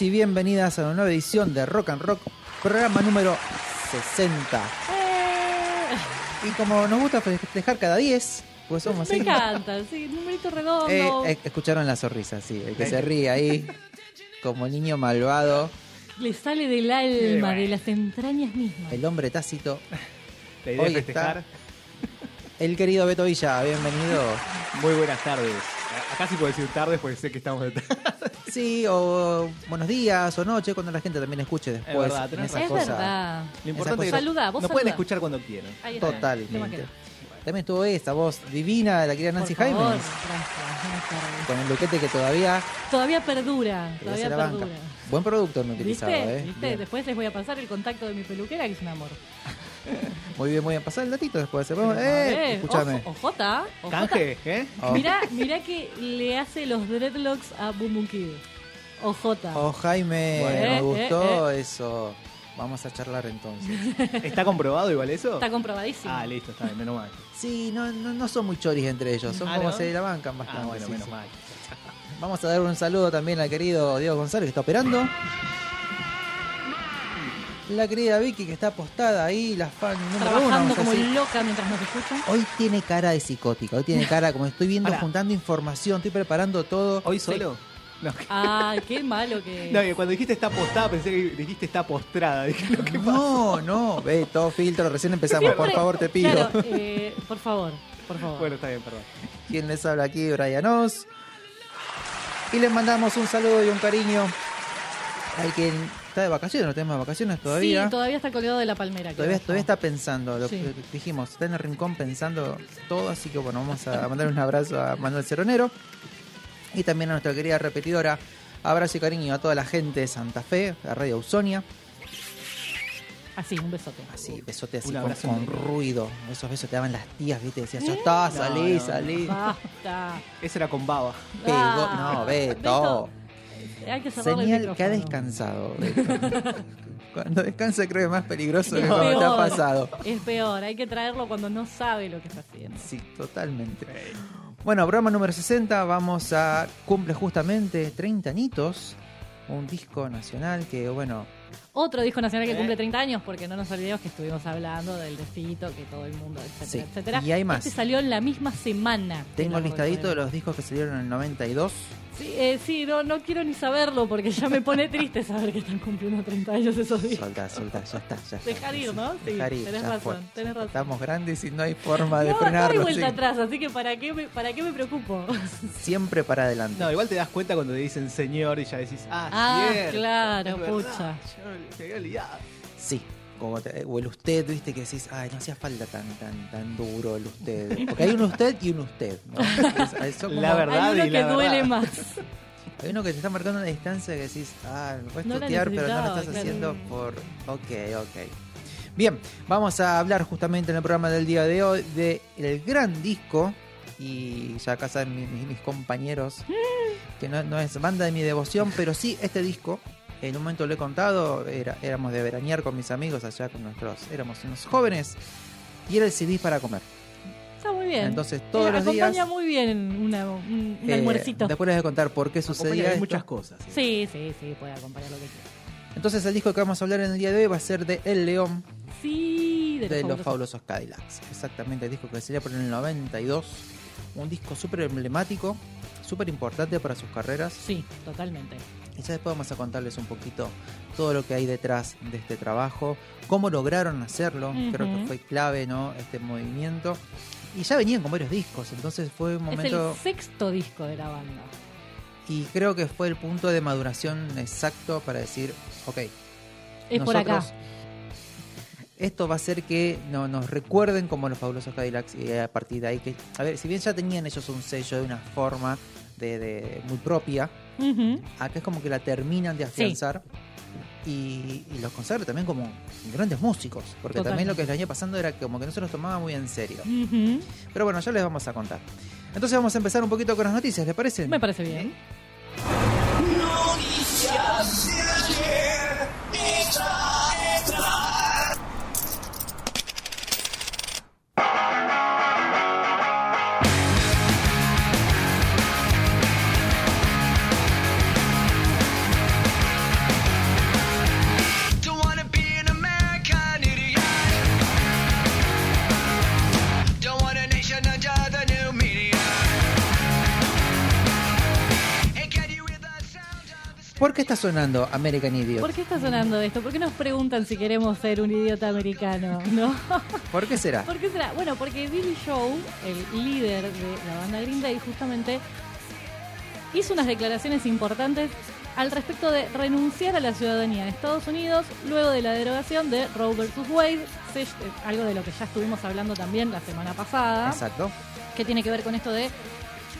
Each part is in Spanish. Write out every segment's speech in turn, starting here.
Bienvenidos y bienvenidas a una nueva edición de Rock and Rock, programa número 60. Eh. Y como nos gusta festejar cada 10, pues somos así. Me encanta, sí, numerito redondo. Eh, eh, escucharon la sonrisa, sí, el que se ríe ahí, como niño malvado. Le sale del alma, de las entrañas mismas. El hombre tácito. La idea Hoy festejar. el querido Beto Villa, bienvenido. Muy buenas tardes. Acá sí puedo decir tardes porque sé que estamos de Sí, o buenos días o noche, cuando la gente también escuche después. Es verdad, es verdad. Lo importante es que saluda, vos nos pueden escuchar cuando quieran. Totalmente. También estuvo esta voz divina de la querida Nancy Jaime. Con el loquete que todavía. Todavía perdura. Todavía perdura. Buen producto no utilizado, ¿Viste? ¿eh? ¿Viste? Después les voy a pasar el contacto de mi peluquera, que es un amor. Muy bien, muy bien. Pasar el datito después. Eh, eh, escúchame. Ojota. Canje, ¿eh? Oh. Mirá, mirá que le hace los dreadlocks a Boom Boom Kid. Ojota. Oh, Jaime, me eh, gustó eh, eso. Vamos a charlar entonces. ¿Está comprobado igual eso? Está comprobadísimo. Ah, listo, está bien, menos mal. Sí, no, no, no son muy choris entre ellos, son ah, como se la bancan bastante. Ah, bueno, menos mal. Vamos a dar un saludo también al querido Diego González que está operando. La querida Vicky que está apostada ahí, la fan número Trabajando como loca mientras nos escucha. Hoy tiene cara de psicótica, hoy tiene cara como estoy viendo, juntando información, estoy preparando todo. ¿Hoy solo? No. Ay, qué malo que. No, cuando dijiste está postada pensé que dijiste está postrada. Dije, ¿qué no, no, ve, todo filtro, recién empezamos, por favor, te pido. Claro, eh, por favor, por favor. Bueno, está bien, perdón. ¿Quién les habla aquí? Brian Oz. Y les mandamos un saludo y un cariño al que está de vacaciones, no tenemos vacaciones todavía. Sí, todavía está colgado de la palmera. Todavía, todavía está pensando, lo que dijimos, está en el rincón pensando todo, así que bueno, vamos a mandar un abrazo a Manuel Ceronero y también a nuestra querida repetidora. Abrazo y cariño a toda la gente de Santa Fe, a Radio Ausonia. Así, un besote. Así, besote así con, ruido. Esos besos te daban las tías, ¿viste? Decías, ya está, salí, salí. Basta. Ese era con baba. Ah, no, Beto. Hay que Señal que ha descansado. cuando descansa creo que es más peligroso que cuando te ha pasado. Es peor, hay que traerlo cuando no sabe lo que está haciendo. Sí, totalmente. Bueno, programa número 60, vamos a cumple justamente 30 añitos, un disco nacional que, bueno... Otro disco nacional que cumple 30 años, porque no nos olvidemos que estuvimos hablando del despito, que todo el mundo, etcétera, etcétera. Y hay más. Este salió en la misma semana. Tengo el listadito de los discos que salieron en el 92 Sí, eh, sí no, no quiero ni saberlo porque ya me pone triste saber que están cumpliendo 30 años esos días. Solta, solta, ya está. Ya Dejar ir, ¿no? Sí, tenés razón, tenés razón. Estamos grandes y no hay forma de no, frenarlo. No hay vuelta atrás, así que ¿para qué, me, ¿para qué me preocupo? Siempre para adelante. No, igual te das cuenta cuando te dicen señor y ya decís, ah, ah claro, pucha. Yo Sí, como o el usted, viste, que decís, ay, no hacía falta tan tan tan duro el usted. Porque hay un usted y un usted, ¿no? la verdad hay uno y que duele más. Hay uno que te está marcando una distancia que decís, ah, me puedes tutear, pero no lo estás haciendo por. Ok, ok. Bien, vamos a hablar justamente en el programa del día de hoy de el gran disco y ya acá saben mi- mi- mis, compañeros que no, no es banda de mi devoción, pero sí este disco. En un momento lo he contado, era, éramos de veranear con mis amigos allá con nuestros, éramos unos jóvenes y era el CD para comer. Está muy bien. Entonces todos Eh, los días Acompaña muy bien una- un, un eh, almuercito. después les voy a contar por qué Acompaña sucedía esto. muchas cosas. Sí, sí, sí, puede acompañar lo que quiera. Entonces el disco que vamos a hablar en el día de hoy va a ser de El León Sí, de, de los los fabulosos. fabulosos Cadillacs. Exactamente, el disco que sería por el 92. Un disco súper emblemático, súper importante para sus carreras. Sí, totalmente. Y ya después vamos a contarles un poquito todo lo que hay detrás de este trabajo, cómo lograron hacerlo, creo que fue clave, ¿no? Este movimiento. Y ya venían con varios discos, entonces fue un momento... Es el sexto disco de la banda. Y creo que fue el punto de maduración exacto para decir, ok, Es por acá. nosotros- Esto va a hacer que no, nos recuerden como los fabulosos Cadillacs y a partir de ahí que, a ver, si bien ya tenían ellos un sello de una forma de, de- muy propia, Acá es como que la terminan de afianzar y, y los consagra también como grandes músicos, porque también lo que les venía pasando era que como que no se los tomaba muy en serio. Pero bueno, ya les vamos a contar. Entonces vamos a empezar un poquito con las noticias, ¿les parece? Me parece bien. Don't ¿Por qué está sonando American Idiot? ¿Por qué está sonando esto? ¿Por qué nos preguntan si queremos ser un idiota americano? ¿No? ¿Por qué será? ¿Por qué será? Bueno, porque Billy Joe, el líder de la banda Green Day, justamente hizo unas declaraciones importantes al respecto de renunciar a la ciudadanía de Estados Unidos luego de la derogación de Roe vs. Wade, eh, algo de lo que ya estuvimos hablando también la semana pasada, Exacto. que tiene que ver con esto de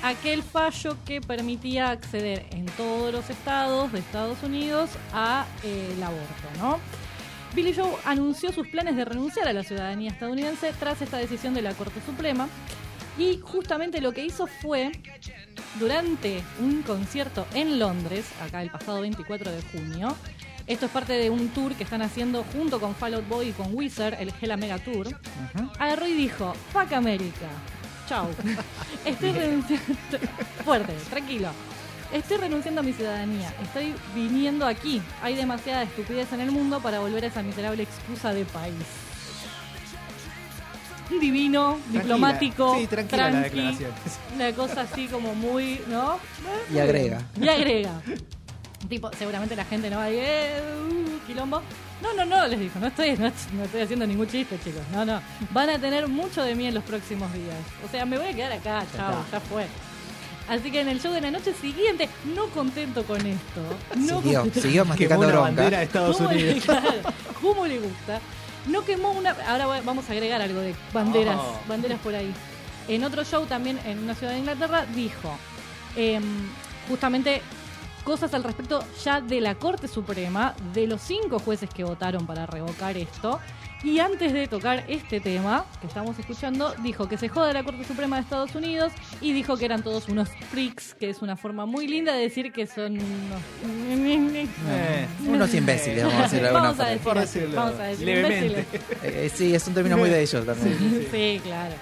aquel fallo que permitía acceder en todos los estados de Estados Unidos a eh, el aborto, ¿no? Billy Joe anunció sus planes de renunciar a la ciudadanía estadounidense tras esta decisión de la Corte Suprema y justamente lo que hizo fue durante un concierto en Londres, acá el pasado 24 de junio. Esto es parte de un tour que están haciendo junto con Fall Out Boy y con Wizard, el Hella Mega Tour. Ujú. Agarró y dijo, fuck América. Chau. Estoy renunciando. Fuerte, tranquilo. Estoy renunciando a mi ciudadanía. Estoy viniendo aquí. Hay demasiada estupidez en el mundo para volver a esa miserable excusa de país. Divino, Tranquila. diplomático, Sí, tranquila la tranqui, declaración. una cosa así como muy, ¿no? Y agrega. Y agrega. Tipo, seguramente la gente no va a ir, eh, uh, quilombo. No, no, no, les dijo, no estoy, no, no estoy haciendo ningún chiste, chicos. No, no. Van a tener mucho de mí en los próximos días. O sea, me voy a quedar acá, chao, ya fue. Así que en el show de la noche siguiente, no contento con esto, no Siguió, contento- siguió masticando la bronca. bandera de Estados ¿Cómo le- Unidos. claro, ¿Cómo le gusta? No quemó una. Ahora vamos a agregar algo de banderas, Oh. banderas por ahí. En otro show también en una ciudad de Inglaterra dijo em, justamente cosas al respecto ya de la Corte Suprema, de los cinco jueces que votaron para revocar esto. Y antes de tocar este tema que estamos escuchando, dijo que se joda la Corte Suprema de Estados Unidos y dijo que eran todos unos freaks, que es una forma muy linda de decir que son unos... Eh, Unos imbéciles, vamos a decirlo de alguna Vamos a decir, decirlo vamos a decir levemente. imbéciles. Eh, eh, sí, es un término muy de ellos también. Sí, claro.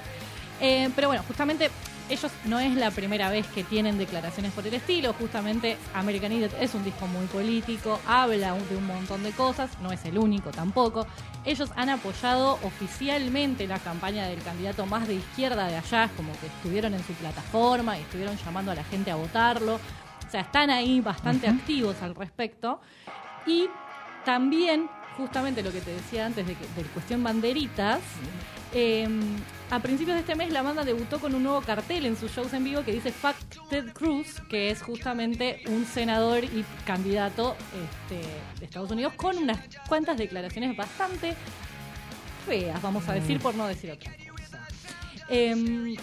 Eh, pero bueno, justamente ellos no es la primera vez que tienen declaraciones por el estilo. Justamente American Idiot es un disco muy político, habla de un montón de cosas, no es el único tampoco. Ellos han apoyado oficialmente la campaña del candidato más de izquierda de allá, como que estuvieron en su plataforma y estuvieron llamando a la gente a votarlo. O sea, están ahí bastante activos al respecto. Y también, justamente lo que te decía antes de, que, de cuestión banderitas, eh, a principios de este mes la banda debutó con un nuevo cartel en sus shows en vivo que dice Fuck Ted Cruz, que es justamente un senador y candidato este, de Estados Unidos con unas cuantas declaraciones bastante feas, vamos a decir, por no decir otra cosa. Em,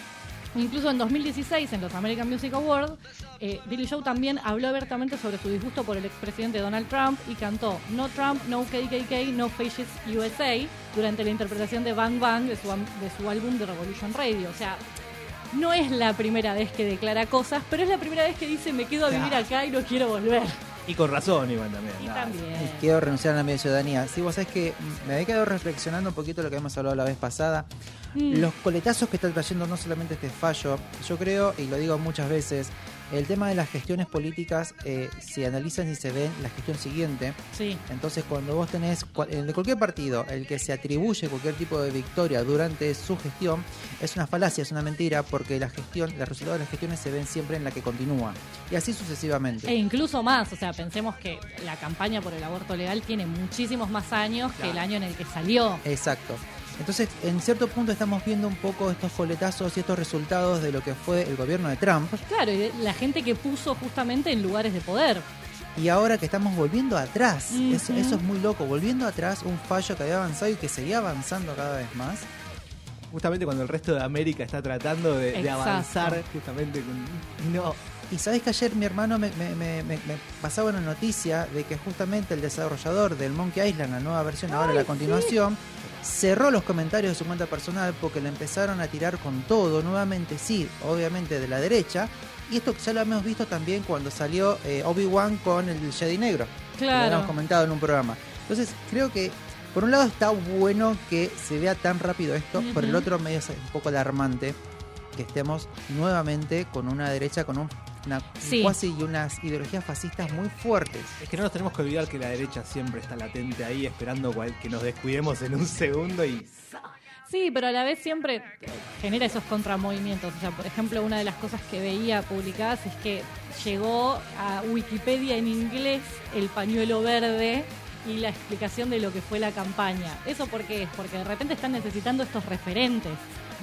Incluso en 2016, en los American Music Awards, eh, Billy Joe también habló abiertamente sobre su disgusto por el expresidente Donald Trump y cantó No Trump, No KKK, No Fascist USA durante la interpretación de Bang Bang de su, de su álbum The Revolution Radio. O sea, no es la primera vez que declara cosas, pero es la primera vez que dice me quedo a vivir acá y no quiero volver. Y con razón, Iván, también. Y también. Quiero renunciar a la media ciudadanía. Sí, vos sabés que me había quedado reflexionando un poquito lo que hemos hablado la vez pasada. Mm. Los coletazos que está trayendo no solamente este fallo, yo creo, y lo digo muchas veces, el tema de las gestiones políticas eh, se analizan y se ven la gestión siguiente. Sí. Entonces, cuando vos tenés cua- el de cualquier partido, el que se atribuye cualquier tipo de victoria durante su gestión, es una falacia, es una mentira, porque la gestión, los resultados de las gestiones se ven siempre en la que continúa. Y así sucesivamente. E incluso más, o sea, pensemos que la campaña por el aborto legal tiene muchísimos más años que el año en el que salió. Exacto. Entonces, en cierto punto estamos viendo un poco estos coletazos y estos resultados de lo que fue el gobierno de Trump. Claro, y de- la gente que puso justamente en lugares de poder. Y ahora que estamos volviendo atrás, eso, eso es muy loco, volviendo atrás un fallo que había avanzado y que seguía avanzando cada vez más. Justamente cuando el resto de América está tratando de, avanzar, justamente con. No. Y sabés que ayer mi hermano me, me- me- me- me pasaba una noticia de que justamente el desarrollador del Monkey Island, la nueva versión, ahora la continuación, cerró los comentarios de su cuenta personal porque le empezaron a tirar con todo, nuevamente sí, obviamente de la derecha. Y esto ya lo hemos visto también cuando salió eh, Obi-Wan con el Jedi Negro. que Lo Claro. habíamos comentado en un programa. Entonces, creo que por un lado está bueno que se vea tan rápido esto, por el otro medio es un poco alarmante que estemos nuevamente con una derecha con un, una Sí. cuasi y unas ideologías fascistas muy fuertes. Es que no nos tenemos que olvidar que la derecha siempre está latente ahí, esperando cual- que nos descuidemos en un segundo y. Sí, pero a la vez siempre genera esos contramovimientos. O sea, por ejemplo, una de las cosas que veía publicadas es que llegó a Wikipedia en inglés el pañuelo verde y la explicación de lo que fue la campaña. ¿Eso por qué es? Porque de repente están necesitando estos referentes.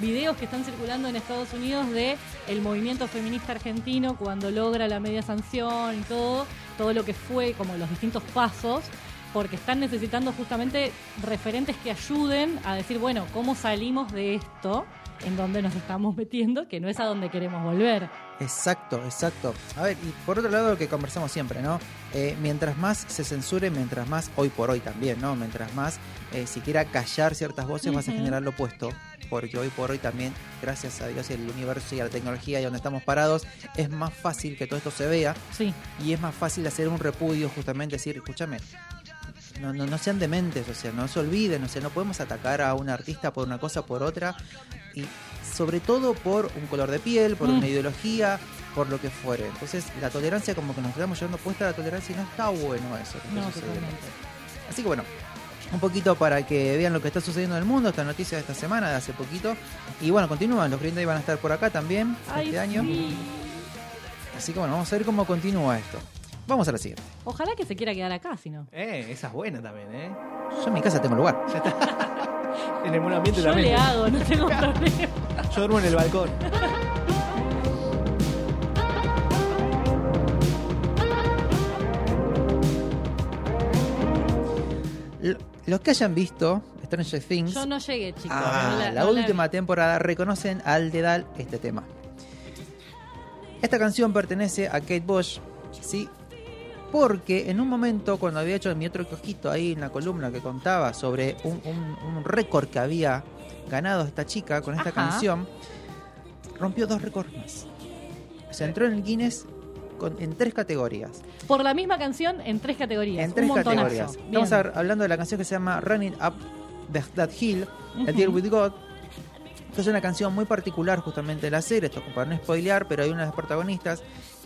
Videos que están circulando en Estados Unidos de el movimiento feminista argentino cuando logra la media sanción y todo, todo lo que fue, como los distintos pasos, porque están necesitando justamente referentes que ayuden a decir, bueno, ¿cómo salimos de esto en donde nos estamos metiendo, que no es a donde queremos volver? Exacto, exacto. A ver, y por otro lado lo que conversamos siempre, ¿no? Eh, mientras más se censure, mientras más, hoy por hoy también, ¿no? Mientras más eh, si quiera callar ciertas voces, vas a generar lo opuesto. Porque hoy por hoy también, gracias a Dios y al universo y a la tecnología y donde estamos parados, es más fácil que todo esto se vea Sí, y es más fácil hacer un repudio, justamente decir, escúchame, no, no, no sean dementes, o sea, no se olviden, o sea, no podemos atacar a un artista por una cosa por otra, y sobre todo por un color de piel, por Mm. una ideología, por lo que fuere. Entonces, la tolerancia, como que nos estamos llevando puesta a la tolerancia y no está bueno eso. que no. Así que bueno, un poquito para que vean lo que está sucediendo en el mundo, esta noticia de esta semana, de hace poquito. Y bueno, continúan, los Green Day van a estar por acá también Ay, este año. sí. Así que bueno, vamos a ver cómo continúa esto. Vamos a la siguiente. Ojalá que se quiera quedar acá, si no. Eh, esa es buena también, ¿eh? Yo en mi casa tengo lugar. En el buen ambiente Yo también. le hago, no tengo problema. Yo duermo en el balcón. Los que hayan visto Stranger Things, Yo no llegué, chicos. ah, no la, no última temporada, reconocen al dedal este tema. Esta canción pertenece a Kate Bush, ¿sí? Porque en un momento, cuando había hecho mi otro cojito ahí en la columna que contaba sobre un, un- un récord que había ganado esta chica con esta Ajá. canción, rompió dos récords más. Se entró en el Guinness con- en tres categorías. Por la misma canción en tres categorías. En tres categorías. Estamos a- hablando de la canción que se llama Running Up That Hill, Ujú. The Deal with God. que es una canción muy particular justamente de la serie, esto para no spoilear, pero hay una de las protagonistas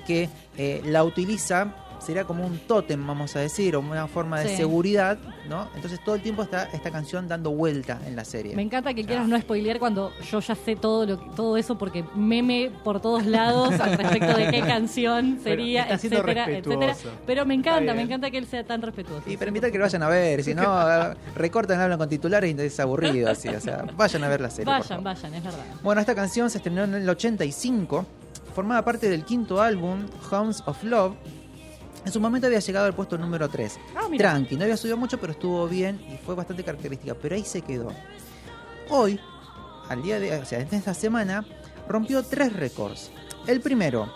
que eh, la utiliza, sería como un tótem, vamos a decir, o una forma de Sí. seguridad, ¿no? Entonces todo el tiempo está esta canción dando vuelta en la serie. Me encanta que quieras no spoilear cuando yo ya sé todo lo que- todo eso porque meme por todos lados al respecto de qué canción Pero sería, etcétera, etcétera. Pero me encanta, me encanta que él sea tan respetuoso. Y para invitar que lo vayan a ver, si no, recortan, hablan con titulares y es aburrido así, o sea, vayan a ver la serie. Vayan, vayan, es verdad. Bueno, esta canción se estrenó en el 85, formaba parte del quinto álbum, Hounds of Love. En su momento había llegado al puesto número 3. Ah. Tranqui, no había subido mucho, pero estuvo bien y fue bastante característica. Pero ahí se quedó. Hoy, al día de, o sea, en esta semana, rompió tres récords. El primero,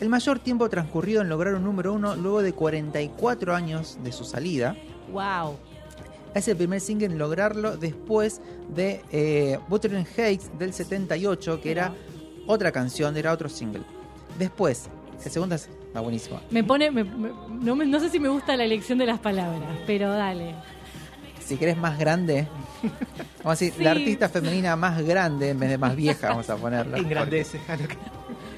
el mayor tiempo transcurrido en lograr un número uno luego de 44 años de su salida. Wow. Es el primer single en lograrlo después de eh, Wuthering Heights del 78, que era otra canción, era otro single. Después, el segundo es ah, buenísimo. Me pone. me- me- no, me- no sé si me gusta la elección de las palabras, pero dale. Si querés más grande, vamos a decir, Sí. la artista femenina más grande en vez de más vieja, vamos a ponerla. Engrandece.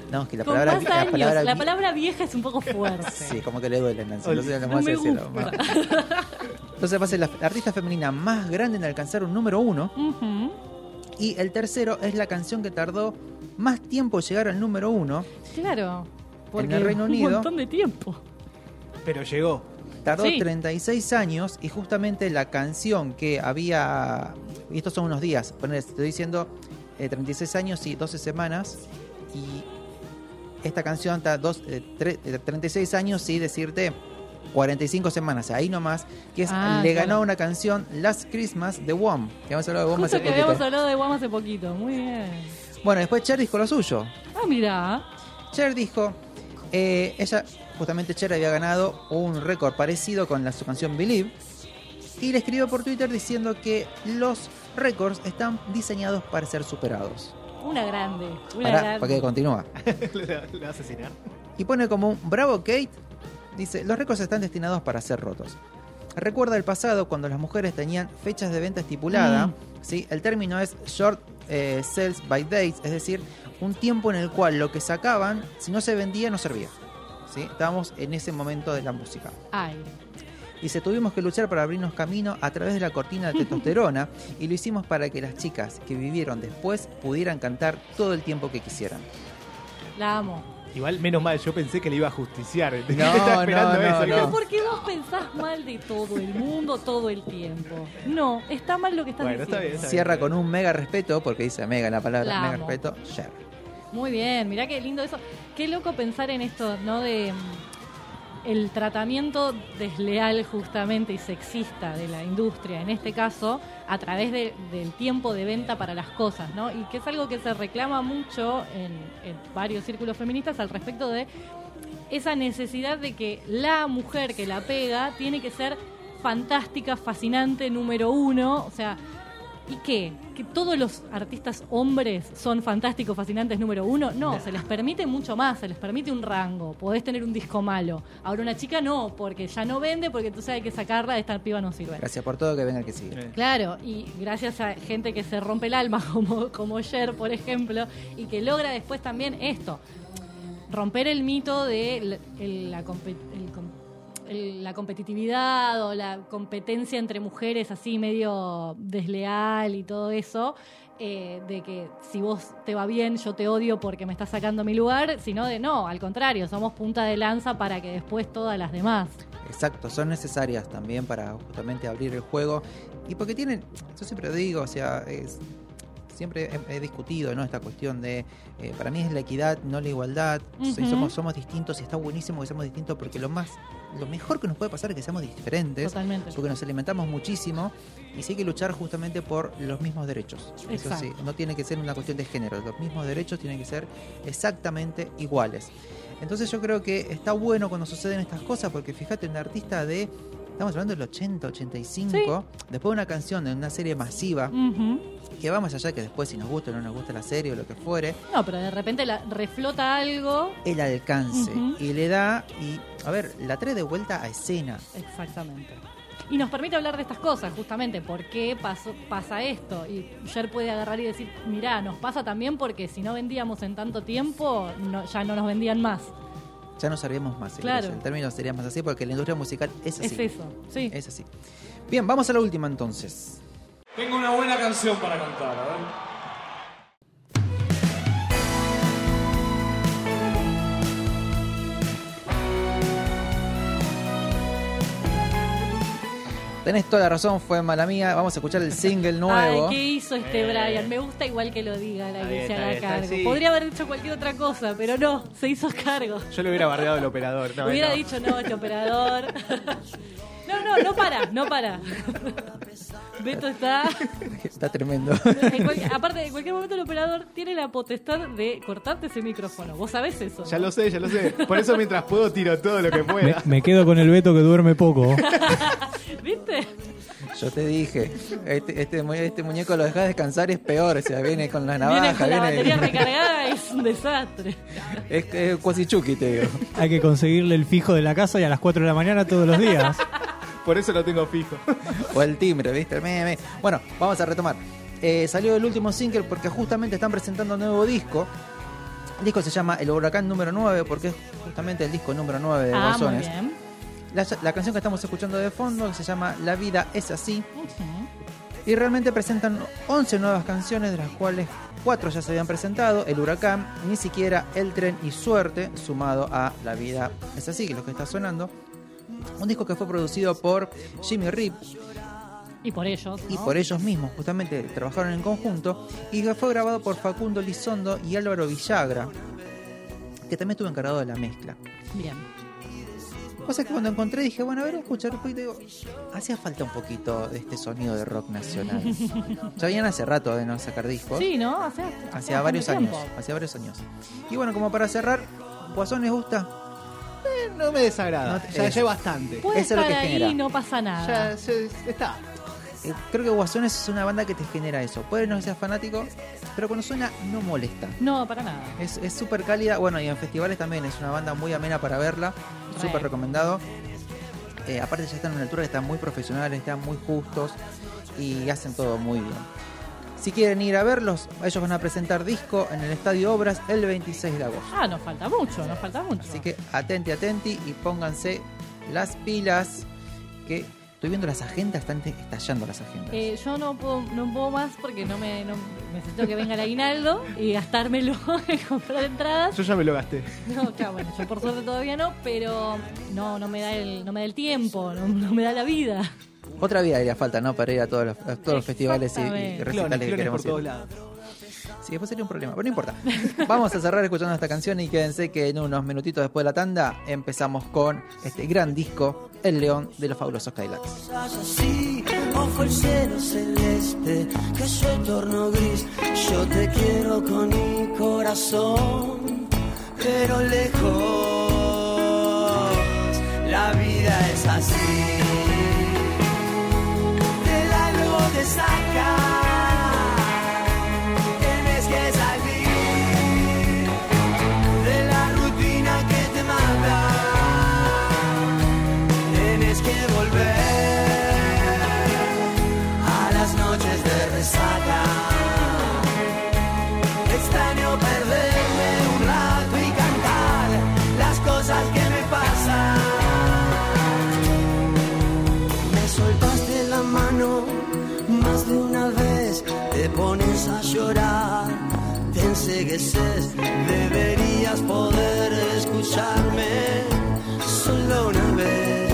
No, es que la Con palabra, más la años, palabra, la vi- palabra vieja es un poco fuerte. Sí, como que le duele, Nancy. Entonces, No vamos a me decirlo. gusta. Entonces va a ser la, la artista femenina más grande en alcanzar un número uno. Y el tercero es la canción que tardó más tiempo en llegar al número uno. Claro. Porque el Reino Unido- un montón de tiempo. Pero llegó. Tardó Sí. 36 años y justamente la canción que había... Y estos son unos días, poner, estoy diciendo eh, 36 años y 12 semanas. Y esta canción está dos, eh, tre- eh, 36 años y decirte 45 semanas, ahí nomás, que es, Ah, le claro. ganó una canción Last Christmas de Wham, que hemos hablado de Justo hace que poquito. habíamos hablado de Guam hace poquito. Muy bien. Bueno, después Cher dijo lo suyo. Ah, mira. Cher dijo, eh, ella, justamente Cher había ganado un récord parecido con la, su canción Believe, y le escribió por Twitter diciendo que los récords están diseñados para ser superados. Una grande. Una grande. porque continúa. le, le va a asesinar. Y pone como un bravo Kate, dice, los récords están destinados para ser rotos. Recuerda el pasado cuando las mujeres tenían fechas de venta estipulada, Mm. ¿sí? el término es short eh, sales by dates, es decir, un tiempo en el cual lo que sacaban, si no se vendía, no servía. ¿sí? Estábamos en ese momento de la música. Ay. Dice, tuvimos que luchar para abrirnos camino a través de la cortina de testosterona y lo hicimos para que las chicas que vivieron después pudieran cantar todo el tiempo que quisieran. La amo. Igual, menos mal, yo pensé que le iba a justiciar. No, Estaba esperando no, no, eso. no. Pero porque vos pensás mal de todo el mundo todo el tiempo. No, está mal lo que estás Bueno, está diciendo. bien, está Cierra bien. con un mega respeto, porque dice mega la palabra, La mega amo. respeto, Cher. Muy bien, mirá qué lindo eso. Qué loco pensar en esto, ¿no? De mm, el tratamiento desleal justamente y sexista de la industria, en este caso, a través de- del tiempo de venta para las cosas, ¿no? Y que es algo que se reclama mucho en, en varios círculos feministas al respecto de esa necesidad de que la mujer que la pega tiene que ser fantástica, fascinante, número uno, o sea, ¿y qué? ¿Que todos los artistas hombres son fantásticos, fascinantes, número uno? No, se les permite mucho más, se les permite un rango, podés tener un disco malo. Ahora una chica no, porque ya no vende, porque entonces hay que sacarla, esta piba no sirve. Gracias por todo, que venga el que sigue. Claro, y gracias a gente que se rompe el alma, como, como Cher, por ejemplo, y que logra después también esto, romper el mito de la, el- la el el- la competitividad o la competencia entre mujeres así medio desleal y todo eso, eh, de que si vos te va bien, yo te odio porque me estás sacando mi lugar, sino de no, al contrario, somos punta de lanza para que después todas las demás. Exacto, son necesarias también para justamente abrir el juego. Y porque tienen, yo siempre digo, o sea, es- siempre he, he discutido ¿no? esta cuestión de, eh, para mí es la equidad, no la igualdad. Somos, somos distintos y está buenísimo que seamos distintos porque lo más, lo mejor que nos puede pasar es que seamos diferentes. Totalmente. Porque nos alimentamos muchísimo y sí hay que luchar justamente por los mismos derechos. Eso sí, Exacto. no tiene que ser una cuestión de género, los mismos derechos tienen que ser exactamente iguales. Entonces yo creo que está bueno cuando suceden estas cosas porque fíjate, un artista de, estamos hablando del 80, 85, después de una canción de una serie masiva, Ujú. que va más allá que después si nos gusta o no nos gusta la serie o lo que fuere, No, pero de repente la, reflota algo. el alcance y le da, y a ver, la trae de vuelta a escena. Exactamente. Y nos permite hablar de estas cosas, justamente, por qué pasó, pasa esto. Y Jer puede agarrar y decir, mirá, nos pasa también porque si no vendíamos en tanto tiempo, no- ya no nos vendían más. Ya no sabríamos más. Claro. El término sería más así porque la industria musical es así. Es eso, sí. Es así. Bien, vamos a la última entonces. Tengo una buena canción para cantar, a ver. Tenés toda la razón, fue mala mía. Vamos a escuchar el single nuevo. Ay, ¿qué hizo este Eh. Brian? Me gusta igual que lo diga, la que se haga cargo. sí. Podría haber dicho cualquier otra cosa, pero no, se hizo cargo. Yo le hubiera bardeado al operador. No, Hubiera no. dicho no, este operador. no, no, no para, no para. Beto está. Está tremendo. en aparte, en cualquier momento el operador tiene la potestad de cortarte ese micrófono. ¿Vos sabés eso? Ya lo sé, ya lo sé. Por eso mientras puedo tiro todo lo que pueda. me quedo con el Beto que duerme poco. ¿Viste? Yo te dije, este, este, mu- este muñeco lo dejas descansar y es peor. O sea, viene con la navaja, Viene con la viene- batería recargada y es un desastre. es, es cuasi chuki, te digo. Hay que conseguirle el fijo de la casa y a las 4 de la mañana todos los días. Por eso lo tengo fijo. O el timbre, ¿viste? El me, me. Bueno, vamos a retomar. Eh, salió el último single porque justamente están presentando un nuevo disco. El disco se llama El Huracán número 9 porque es justamente el disco número 9 de Ah, muy Guasones. bien. La, la canción que estamos escuchando de fondo se llama La vida es así Ujú. y realmente presentan 11 nuevas canciones de las cuales 4 ya se habían presentado, El Huracán, Ni siquiera El Tren y Suerte, sumado a La vida es así, que es lo que está sonando. Un disco que fue producido por Jimmy Rip, Y por ellos. y por ellos mismos, justamente trabajaron en conjunto, y que fue grabado por Facundo Lizondo y Álvaro Villagra, que también estuvo encargado de la mezcla. Bien. Cosa que cuando encontré dije, bueno, a ver, escuchar un poquito, digo, hacía falta un poquito de este sonido de rock nacional. ya habían hace rato de no sacar discos, Sí, ¿no? Hace, hacía varios años, hacía varios años. Y bueno, como para cerrar, ¿Guasón les gusta? Eh, no me desagrada. No ya hay bastante. Puede Eso es lo que ahí genera. y no pasa nada. Ya se- está. Eh, creo que Guasones es una banda que te genera eso. Puede no ser fanático, pero cuando suena no molesta. No, para nada. Es es súper cálida, bueno, y en festivales también es una banda muy amena para verla, Re. súper recomendado. Eh, aparte ya están en una altura que están muy profesionales, están muy justos y hacen todo muy bien. Si quieren ir a verlos, ellos van a presentar disco en el Estadio Obras el 26 de agosto. Ah, nos falta mucho, nos falta mucho. Así que atenti, atenti y pónganse las pilas que estoy viendo las agendas, están estallando las agendas. Eh, yo no puedo, no puedo más porque no me no, necesito que venga el aguinaldo y gastármelo en comprar entradas. Yo ya me lo gasté. No, claro, bueno, yo por suerte todavía no, pero no, no me da el, no me da el tiempo, no, no me da la vida. Otra vida haría falta, ¿no? Para ir a todos los, a todos los festivales y, y Exactamente. recitales Clones, que clones por queremos ir. todos lados. Sí, después sería un problema, pero no importa. Vamos a cerrar escuchando esta canción y quédense que en unos minutitos después de la tanda empezamos con este gran disco, El León de los Fabulosos Cadillacs. así, ojo el cielo celeste, que se torno gris. Yo te quiero con mi corazón, pero lejos, la vida es así. La llorar, te ensegueces, deberías poder escucharme solo una vez.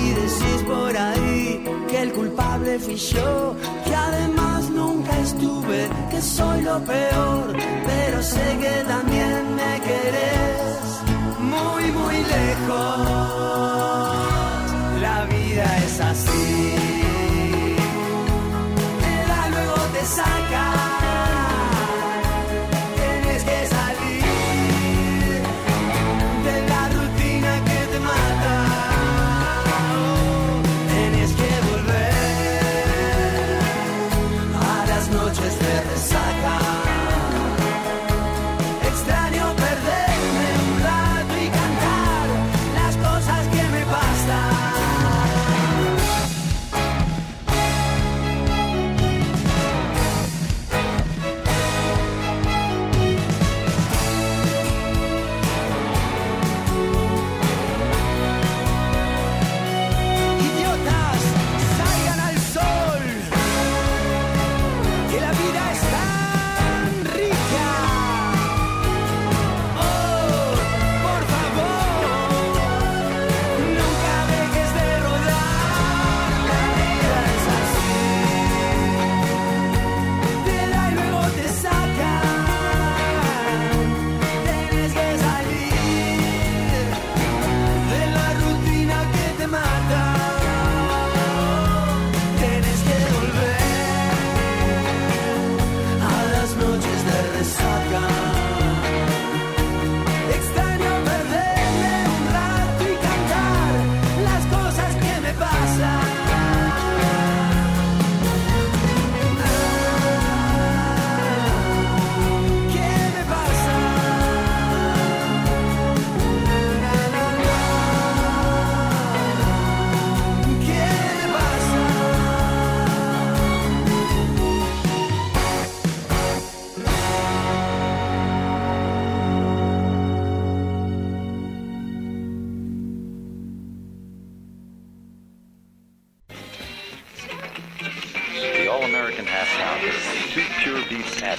Y decís por ahí que el culpable fui yo, que además nunca estuve, que soy lo peor, pero sé que también me querés muy, muy lejos.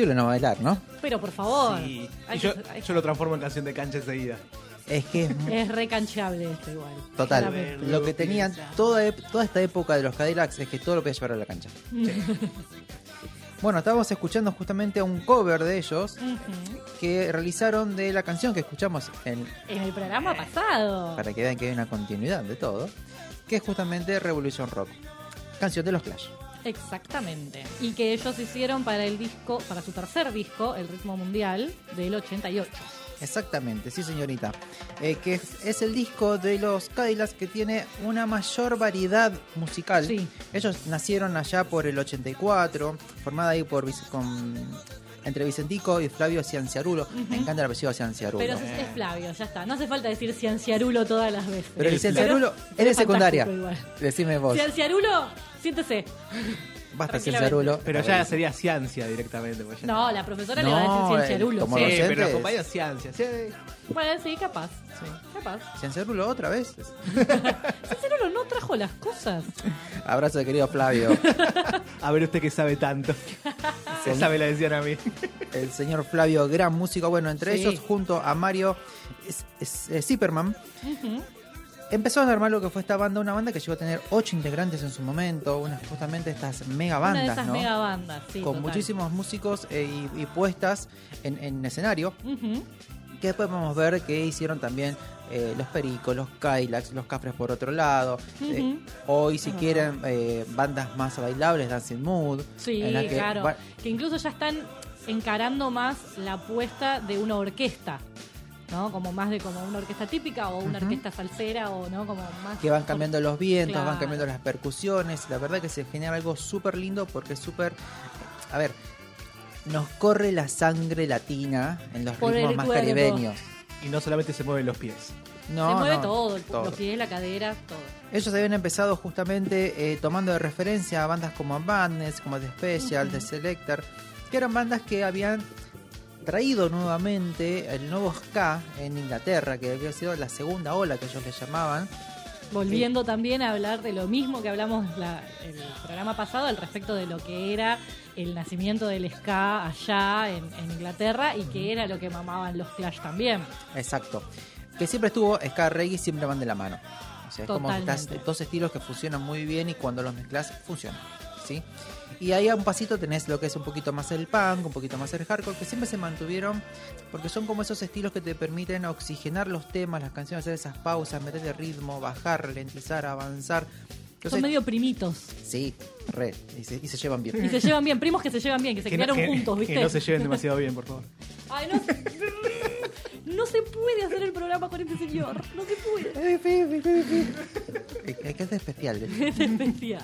Imposible no bailar, ¿no? Pero por favor. Sí. hay Y yo, que- hay- yo lo transformo en canción de cancha enseguida. Es que es es recanchable esto igual. total. Claramente. Lo que tenían toda, esta época de los Cadillacs es que todo lo podía llevar a la cancha. Bueno, estábamos escuchando justamente un cover de ellos que realizaron de la canción que escuchamos en, En el programa pasado. para que vean que hay una continuidad de todo, que es justamente Revolution Rock, canción de los Clash. Exactamente. Y que ellos hicieron para el disco, para su tercer disco, El Ritmo Mundial, del 88. Exactamente, sí señorita. Eh, que es, es el disco de los Cadillacs que tiene una mayor variedad musical. Sí. Ellos nacieron allá por el 84, formada ahí por con, entre Vicentico y Flavio Cianciarulo. Me encanta el apellido Cianciarulo. Pero es, es Flavio, ya está. No hace falta decir Cianciarulo todas las veces. Pero el Cianciarulo, es él es secundaria. igual. Decime vos. Cianciarulo, siéntese. Basta. Cianciarulo. Pero ya sería ciencia directamente. pues ya- No, la profesora No, le va a decir el- Cianciarulo. como Sí, docente pero es- acompaña ciencia. Sí. Bueno, sí, capaz. Capaz. Otra vez. Cianciarulo no trajo las cosas. Abrazo de querido Flavio. A ver usted que sabe tanto. Esa me la decían a mí. el señor Flavio, gran músico. Bueno, entre Sí. ellos, junto a Mario es- es- eh, Zipperman, empezaron a armar lo que fue esta banda, una banda que llegó a tener ocho integrantes en su momento, unas justamente estas mega Una de bandas, esas ¿no? mega bandas, sí. Con total. muchísimos músicos eh, y, y puestas en, en escenario, que después podemos ver que hicieron también eh, los Pericos, los Kylax, los Cafres por otro lado. Eh, hoy, si quieren, eh, bandas más bailables, Dancing Mood. Sí, en la que claro. va- Que incluso ya están encarando más la apuesta de una orquesta. ¿No? Como más de como una orquesta típica o una orquesta salsera o no como más que van cambiando los vientos, van cambiando las percusiones. La verdad que se genera algo súper lindo porque es súper. A ver, nos corre la sangre latina en los Por ritmos más cuerpo. caribeños. Y no solamente se mueven los pies. No, se mueve no, todo, el- todo. los pies, la cadera, todo. Ellos habían empezado justamente eh, tomando de referencia a bandas como Madness, como The Special, The Selector, que eran bandas que habían traído nuevamente el nuevo ska en Inglaterra, que había sido la segunda ola que ellos le llamaban. Volviendo también a hablar de lo mismo que hablamos la- el programa pasado al respecto de lo que era el nacimiento del ska allá en, en Inglaterra y que era lo que mamaban los Clash también. Exacto. Que siempre estuvo ska reggae siempre van de la mano. O sea, es como estás dos estilos que funcionan muy bien y cuando los mezclas funcionan. ¿sí? Y ahí a un pasito tenés lo que es un poquito más el punk, un poquito más el hardcore, que siempre se mantuvieron porque son como esos estilos que te permiten oxigenar los temas, las canciones, hacer esas pausas, meterle ritmo, bajar, ralentizar, avanzar. Entonces, Son medio primitos. Sí, re, y se, y se llevan bien. Y se llevan bien, primos que se llevan bien, que se Que no- criaron que- juntos, ¿viste? Que no se lleven demasiado bien, por favor. Ay, no, no se puede hacer el programa con este señor. No se puede. Es difícil, es difícil. Es que es especial. Es especial.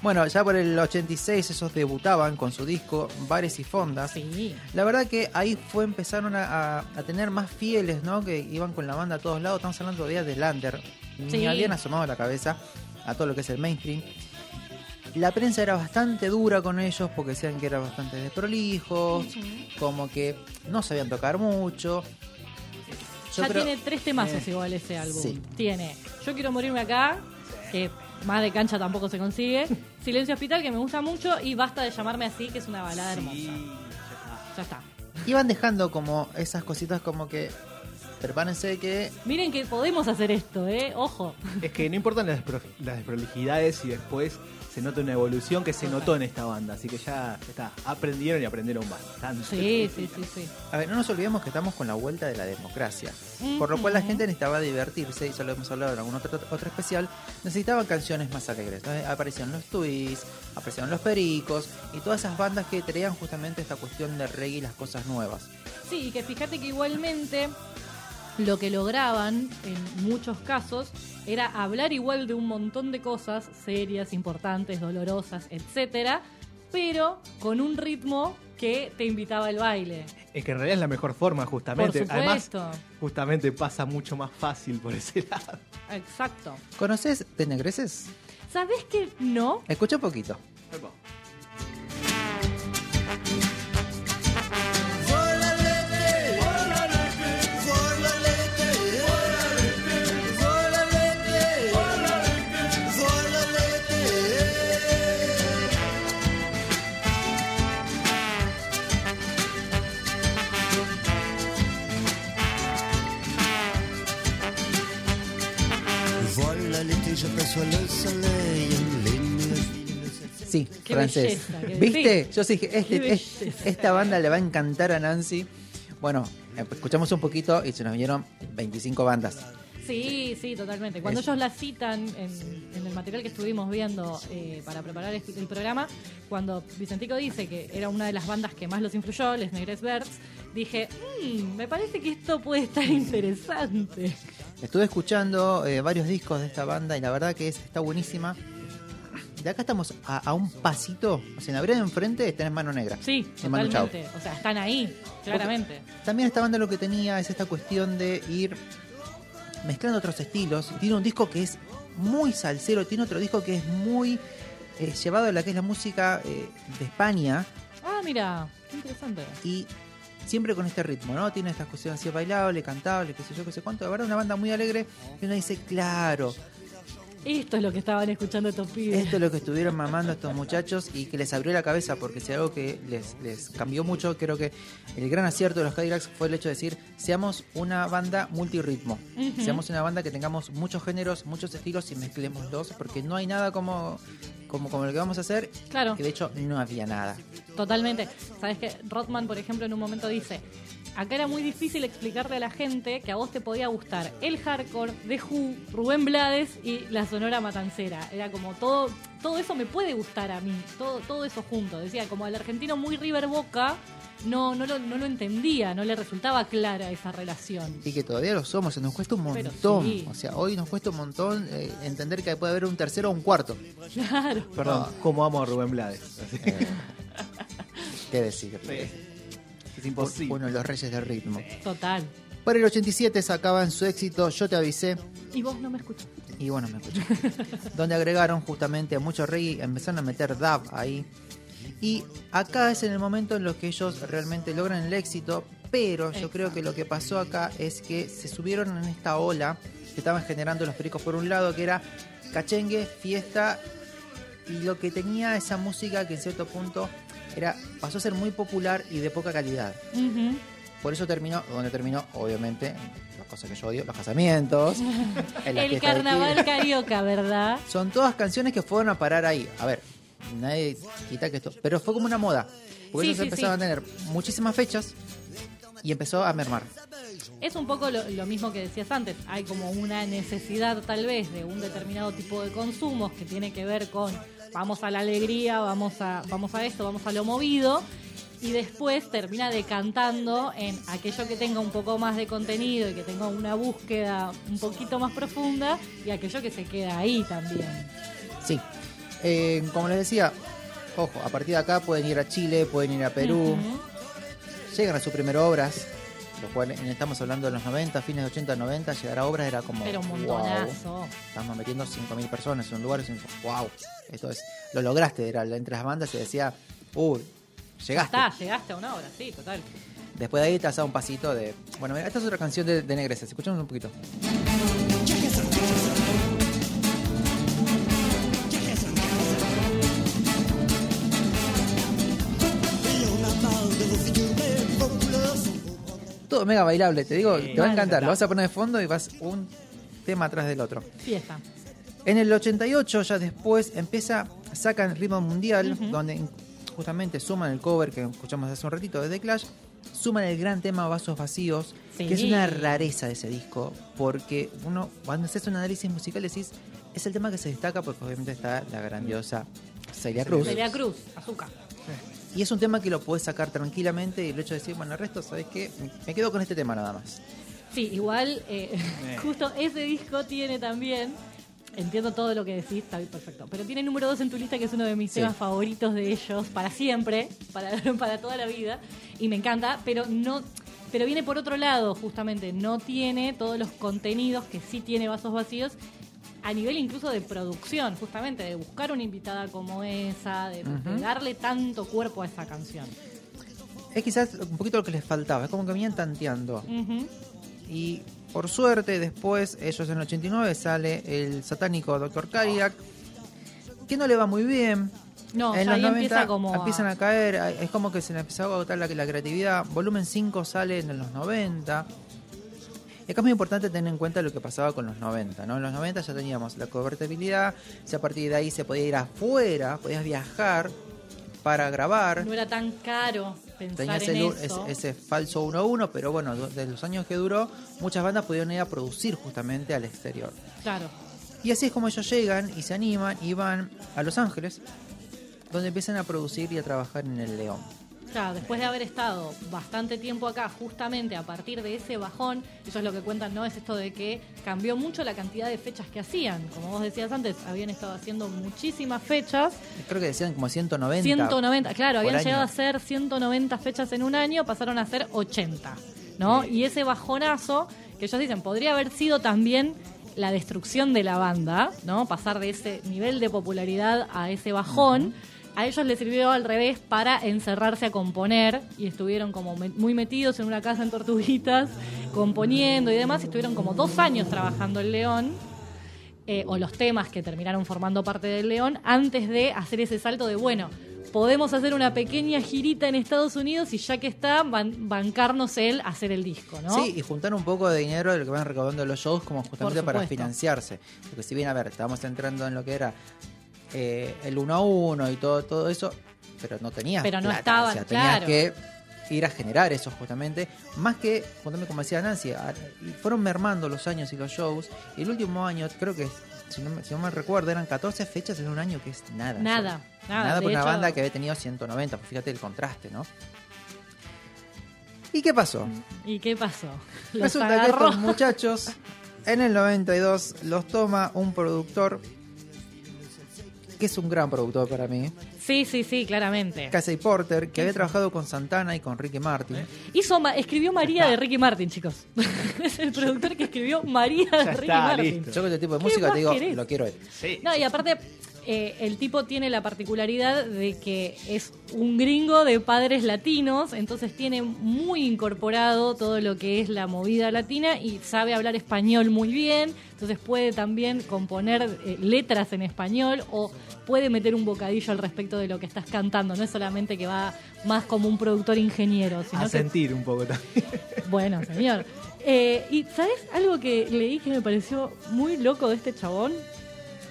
Bueno, ya por el 86 esos debutaban con su disco Bares y Fondas. Sí. La verdad que ahí fue empezaron a, a- a tener más fieles, ¿no? Que iban con la banda a todos lados. Estamos hablando de de Lander. Ni Sí. habían asomado la cabeza a todo lo que es el mainstream. La prensa era bastante dura con ellos porque decían que eran bastante desprolijos, como que no sabían tocar mucho. Yo ya creo- tiene tres temazos Eh, igual ese álbum. sí. Tiene Yo quiero morirme acá, que más de cancha tampoco se consigue. Silencio Hospital, que me gusta mucho. Y Basta de llamarme así, que es una balada hermosa. Ya está. Iban dejando como esas cositas como que. Prepárense que. Miren que podemos hacer esto, ¿eh? Ojo. Es que no importan las, despro- las desprolijidades y después se nota una evolución que se notó en esta banda. Así que ya está, aprendieron y aprendieron bastante. Sí, sí, sí, sí. A ver, no nos olvidemos que estamos con la vuelta de la democracia. Por lo cual la gente necesitaba divertirse, y eso lo hemos hablado en algún otro, otro especial. Necesitaban canciones más alegres. ¿no? Aparecieron los Twists, aparecieron los Pericos y todas esas bandas que traían justamente esta cuestión de reggae y las cosas nuevas. Sí, y que fíjate que igualmente lo que lograban en muchos casos era hablar igual de un montón de cosas serias, importantes, dolorosas, etcétera, pero con un ritmo que te invitaba al baile. Es que en realidad es la mejor forma, justamente. Por Además, justamente pasa mucho más fácil por ese lado. Exacto. ¿Conoces Tenegreses? ¿Sabés que no? Escucha un poquito. Sí, Qué francés. belleza, ¿Viste? sí. Yo sí dije, este- Qué es- belleza. esta banda le va a encantar a Nancy. Bueno, escuchamos un poquito y se nos vinieron 25 bandas. Sí, sí, totalmente. Cuando Eso. ellos la citan en, en el material que estuvimos viendo eh, para preparar el, el programa, cuando Vicentico dice que era una de las bandas que más los influyó, Les Negres Verts, dije, "Mm, me parece que esto puede estar interesante. Estuve escuchando eh, varios discos de esta banda y la verdad que es, está buenísima. De acá estamos a, a un pasito, o sea, en de enfrente tenés mano negra. Sí, totalmente. O sea, están ahí, claramente. También esta banda lo que tenía es esta cuestión de ir mezclando otros estilos. Tiene un disco que es muy salsero, tiene otro disco que es muy eh, llevado a la que es la música eh, de España Ah, mira, qué interesante. y siempre con este ritmo, ¿no? Tiene esta cuestión así bailable, cantable, qué sé yo, qué sé cuánto. De verdad, una banda muy alegre y uno dice, claro, Esto es lo que estaban escuchando estos pibes. esto es lo que estuvieron mamando estos muchachos y que les abrió la cabeza porque si algo que les, les cambió mucho, creo que el gran acierto de los Cadillacs fue el hecho de decir, seamos una banda multirritmo, Ujú. seamos una banda que tengamos muchos géneros, muchos estilos y mezclémoslos porque no hay nada como, como, como lo que vamos a hacer, Claro. que de hecho no había nada. Totalmente. Sabes que Rothman, por ejemplo, en un momento dice, acá era muy difícil explicarle a la gente que a vos te podía gustar el hardcore, The Who, Rubén Blades y la Sonora Matancera. Era como todo, todo eso me puede gustar a mí, todo, todo eso junto. Decía, como al argentino muy River Boca, no, no, lo, no lo entendía, no le resultaba clara esa relación. Y que todavía lo somos, nos cuesta un montón. sí. O sea, hoy nos cuesta un montón eh, entender que puede haber un tercero o un cuarto. Claro. Perdón, como amo a Rubén Blades. Así. ¿Qué decir? Es imposible. Uno de los reyes del ritmo. Total. Para el 87 sacaban su éxito Yo te avisé. Y vos no me escuchás. Y bueno, me escuché. donde agregaron justamente mucho reggae, empezaron a meter dub ahí. Y acá es en el momento en los que ellos realmente logran el éxito, pero yo creo que lo que pasó acá es que se subieron en esta ola que estaban generando los pericos por un lado, que era cachengue, fiesta, y lo que tenía esa música que en cierto punto era pasó a ser muy popular y de poca calidad. Por eso terminó, donde terminó, obviamente, las cosas que yo odio, los casamientos, El carnaval carioca, ¿verdad? Son todas canciones que fueron a parar ahí. A ver, nadie quita que esto. Pero fue como una moda. Porque Sí, ellos sí, empezaron sí. a tener muchísimas fechas y empezó a mermar. Es un poco lo, lo mismo que decías antes. Hay como una necesidad tal vez de un determinado tipo de consumos que tiene que ver con vamos a la alegría, vamos a, vamos a esto, vamos a lo movido. Y después termina decantando en aquello que tenga un poco más de contenido y que tenga una búsqueda un poquito más profunda y aquello que se queda ahí también. Sí. Eh, como les decía, ojo, a partir de acá pueden ir a Chile, pueden ir a Perú. Llegan a sus primeras obras. Lo cual estamos hablando de los 90, fines de 80, 90, llegar a obras era como. Pero un wow. montonazo. Estamos metiendo 5.000 personas en un lugar y wow, esto es. Lo lograste, era entre las bandas se decía, uy, llegaste. Está, llegaste a una hora, sí, total. Después de ahí te has dado un pasito de. Bueno, mira, esta es otra canción de, de Negresas. Escuchamos un poquito. Todo mega bailable, te digo, te va a encantar. Lo vas a poner de fondo y vas un tema atrás del otro. Fiesta. En el 88, ya después, empieza, sacan Ritmo Mundial, donde justamente suman el cover que escuchamos hace un ratito de The Clash, suman el gran tema Vasos Vacíos, Sí. que es una rareza de ese disco, porque uno, cuando haces un análisis musical, decís, es el tema que se destaca porque obviamente está la grandiosa Celia Cruz. Celia Cruz, azúcar. Y es un tema que lo puedes sacar tranquilamente y el hecho de decir, bueno, el resto, ¿sabes qué? Me quedo con este tema nada más. Sí, igual, eh, justo ese disco tiene también. Entiendo todo lo que decís, está bien, perfecto. Pero tiene número 2 en tu lista, que es uno de mis Sí. temas favoritos de ellos, para siempre, para, para toda la vida. Y me encanta, pero no. Pero viene por otro lado, justamente. No tiene todos los contenidos que sí tiene Vasos Vacíos, a nivel incluso de producción, justamente, de buscar una invitada como esa, de, darle tanto cuerpo a esa canción. Es quizás un poquito lo que les faltaba, es como que venían tanteando. Y por suerte, después, ellos en el 89 sale el satánico Dr. Cadillac, que no le va muy bien. No, en los ahí 90 empieza como. empiezan a caer, es como que se le empezó a agotar la, la creatividad. Volumen 5 sale en los 90. Y acá es muy importante tener en cuenta lo que pasaba con los 90, ¿no? En los 90 ya teníamos la convertibilidad, si a partir de ahí se podía ir afuera, podías viajar para grabar. No era tan caro pensar en eso. ese, ese falso 1-1, pero bueno, du- de los años que duró, muchas bandas pudieron ir a producir justamente al exterior. Claro. Y así es como ellos llegan y se animan y van a Los Ángeles, donde empiezan a producir y a trabajar en el León. Después de haber estado bastante tiempo acá, justamente a partir de ese bajón, eso es lo que cuentan, ¿no? Es esto de que cambió mucho la cantidad de fechas que hacían. Como vos decías antes, habían estado haciendo muchísimas fechas. Creo que decían como 190. 190, claro, habían año. llegado a ser 190 fechas en un año, pasaron a ser 80, ¿no? Y ese bajonazo, que ellos dicen, podría haber sido también la destrucción de la banda, ¿no? Pasar de ese nivel de popularidad a ese bajón. A ellos les sirvió al revés para encerrarse a componer y estuvieron como muy metidos en una casa en Tortuguitas, componiendo y demás. Estuvieron como dos años trabajando en León eh, o los temas que terminaron formando parte del León antes de hacer ese salto de, bueno, podemos hacer una pequeña girita en Estados Unidos y ya que está, ban- bancarnos él hacer el disco, ¿no? Sí, y juntar un poco de dinero de lo que van recaudando los shows como justamente para financiarse. Porque si bien, a ver, estábamos entrando en lo que era eh, el 1 a 1 y todo, todo eso, pero no tenías Pero no plata, estaban, o sea, tenías claro. que ir a generar eso justamente, más que, justamente como decía Nancy, a- fueron mermando los años y los shows, y el último año, creo que, si no, me- si no me recuerdo, eran 14 fechas en un año, que es nada. Nada, o sea, nada, Nada de por una hecho- banda que había tenido 190, pues fíjate el contraste, ¿no? ¿Y qué pasó? ¿Y qué pasó? Los Resulta que agarró. estos muchachos en el 92 los toma un productor que es un gran productor para mí, Sí, sí, sí, claramente. Casey Porter, que había trabajado con Santana y con Ricky Martin. Hizo, ma- escribió María de Ricky Martin, chicos. es el productor que escribió María de Ricky está, Martin. listo. Yo con este tipo de ¿Qué música te digo, querés? lo quiero él. No, y aparte, eh, el tipo tiene la particularidad de que es un gringo de padres latinos, entonces tiene muy incorporado todo lo que es la movida latina y sabe hablar español muy bien, entonces puede también componer eh, letras en español o puede meter un bocadillo al respecto de lo que estás cantando, no es solamente que va más como un productor ingeniero, sino A que sentir un poco también. bueno, señor. Eh, y ¿sabes algo que leí que me pareció muy loco de este chabón?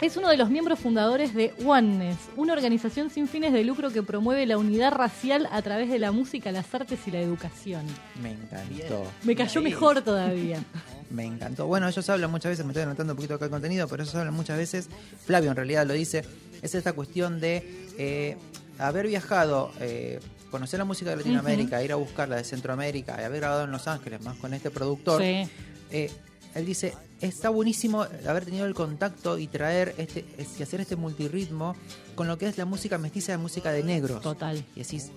Es uno de los miembros fundadores de Oneness, una organización sin fines de lucro que promueve la unidad racial a través de la música, las artes y la educación. Me encantó. Me cayó mejor todavía. Me encantó. Bueno, ellos hablan muchas veces, me estoy anotando un poquito acá el contenido, pero ellos hablan muchas veces, Flavio en realidad lo dice, es esta cuestión de eh, haber viajado, eh, conocer la música de Latinoamérica, ir a buscarla de Centroamérica y haber grabado en Los Ángeles, más con este productor. Sí. Eh, él dice, está buenísimo haber tenido el contacto y traer este, es- y hacer este multirritmo con lo que es la música mestiza de música de negros. Total. Y decís,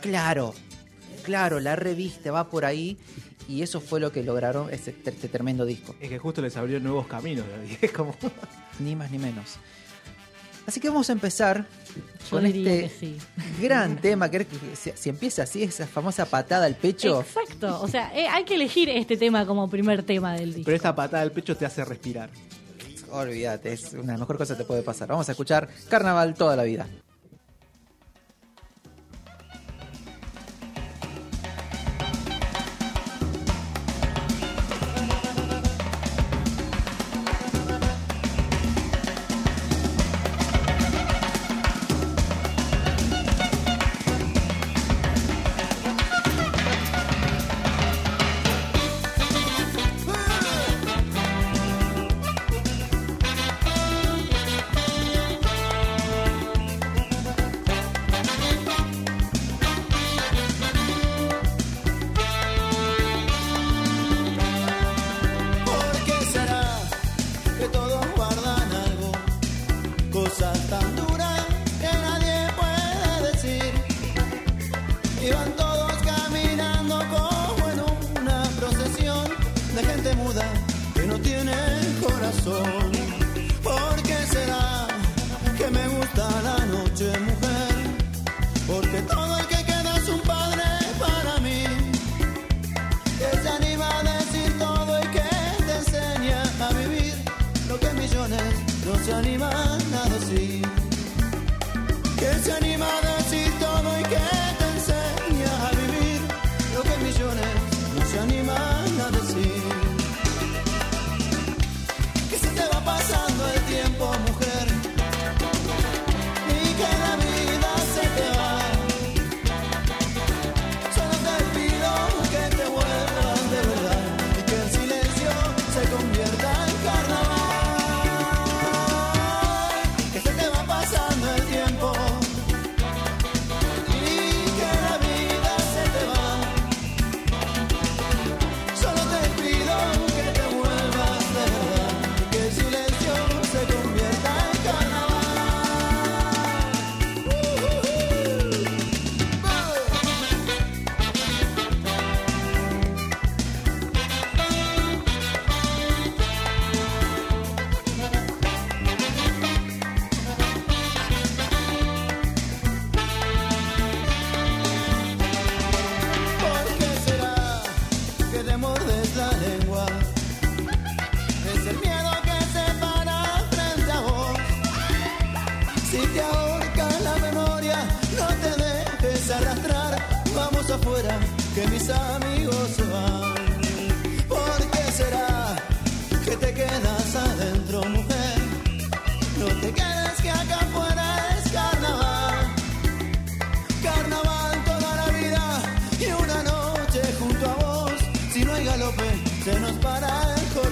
claro, claro, la revista va por ahí y eso fue lo que lograron este, este tremendo disco. Es que justo les abrió nuevos caminos, David. Es como. Ni más ni menos. Así que vamos a empezar con este gran tema, que si, empieza así, esa famosa patada al pecho. Exacto, o sea, eh, hay que elegir este tema como primer tema del disco. Pero esta patada al pecho te hace respirar. Olvídate, es una de las mejores cosas que te puede pasar. Vamos a escuchar Carnaval toda la vida.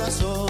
corazón.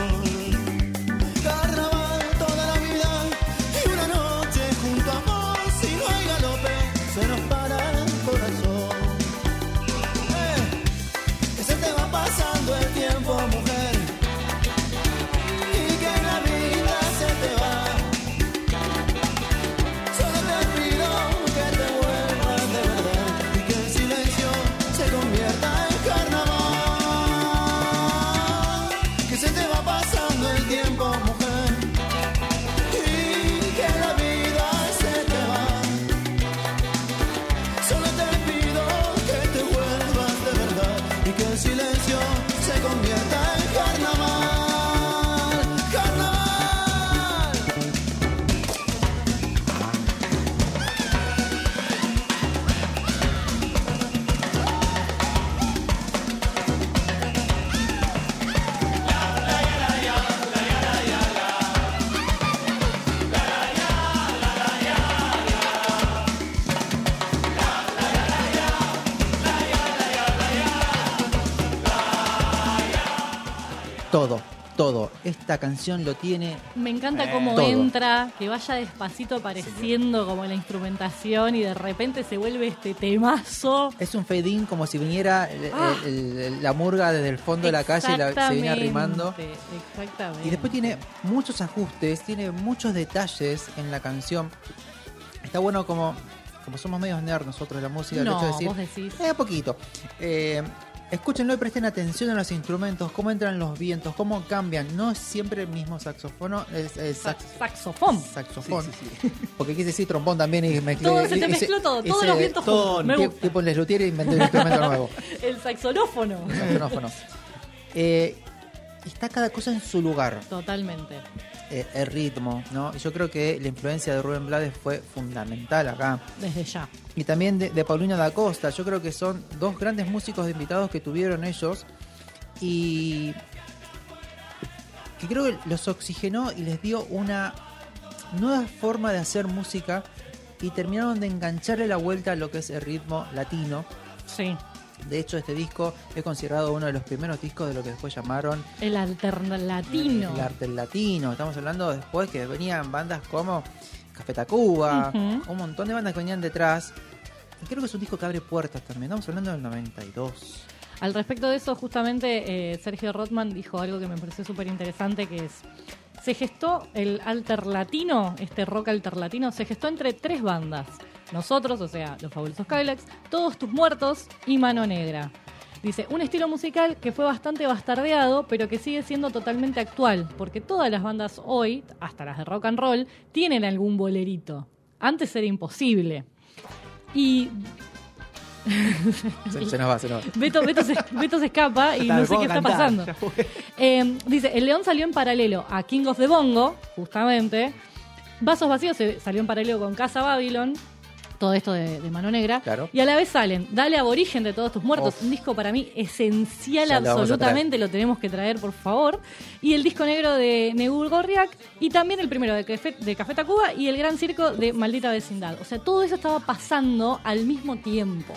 esta canción lo tiene. Me encanta eh, cómo entra, que vaya despacito apareciendo como la instrumentación y de repente se vuelve este temazo. Es un fade-in como si viniera ah. la murga desde el fondo de la calle y la, se viene arrimando. Exactamente. Y después tiene muchos ajustes, tiene muchos detalles en la canción. Está bueno como como somos medios nerd nosotros la música, no, el hecho de decir, vos decís. Eh, poquito. Eh, Escúchenlo y presten atención a los instrumentos, cómo entran los vientos, cómo cambian. No es siempre el mismo saxofono, es, es sax- Saxofón. saxofón. Porque quise decir trombón también y mezclé. Todo, se te mezcló todo, todos los vientos todo, juntos. Tipo Les Luthier inventé un instrumento nuevo. El saxonófono. un saxofóno. Eh, está cada cosa en su lugar. Totalmente. Eh, el ritmo, ¿no? Y yo creo que la influencia de Rubén Blades fue fundamental acá. Desde ya. Y también de, de Paulina da Costa. Yo creo que son dos grandes músicos de invitados que tuvieron ellos. Y que creo que los oxigenó y les dio una nueva forma de hacer música. Y terminaron de engancharle la vuelta a lo que es el ritmo latino. Sí. De hecho, este disco es considerado uno de los primeros discos de lo que después llamaron El alternatino. el arte latino. Estamos hablando después que venían bandas como Café Tacuba, un montón de bandas que venían detrás. Y creo que es un disco que abre puertas también. Estamos hablando del 92. Al respecto de eso, justamente eh, Sergio Rothman dijo algo que me pareció súper interesante, que es, se gestó el alterlatino, este rock alterlatino, se gestó entre tres bandas. Nosotros, o sea, los fabulosos Cadillacs, Todos tus muertos y Mano Negra. Dice, un estilo musical que fue bastante bastardeado, pero que sigue siendo totalmente actual, porque todas las bandas hoy, hasta las de rock and roll, tienen algún bolerito. Antes era imposible. Y Se, se nos va, se nos va. Beto, Beto se, Beto se escapa y Está, no sé qué está cantar, pasando. Eh, dice, El León salió en paralelo a King of the Bongo, justamente. Vasos Vacíos salió en paralelo con Casa Babylon. Todo esto de, de Mano Negra. Claro. Y a la vez salen Dale Aborigen de Todos Tus Muertos. Uf. Un disco para mí esencial, Ya absolutamente. Lo tenemos que traer, por favor. Y el disco negro de Nebul Gorriak. Y también el primero de Café, de Café Tacuba. Y el Gran Circo de Maldita Vecindad. O sea, todo eso estaba pasando al mismo tiempo.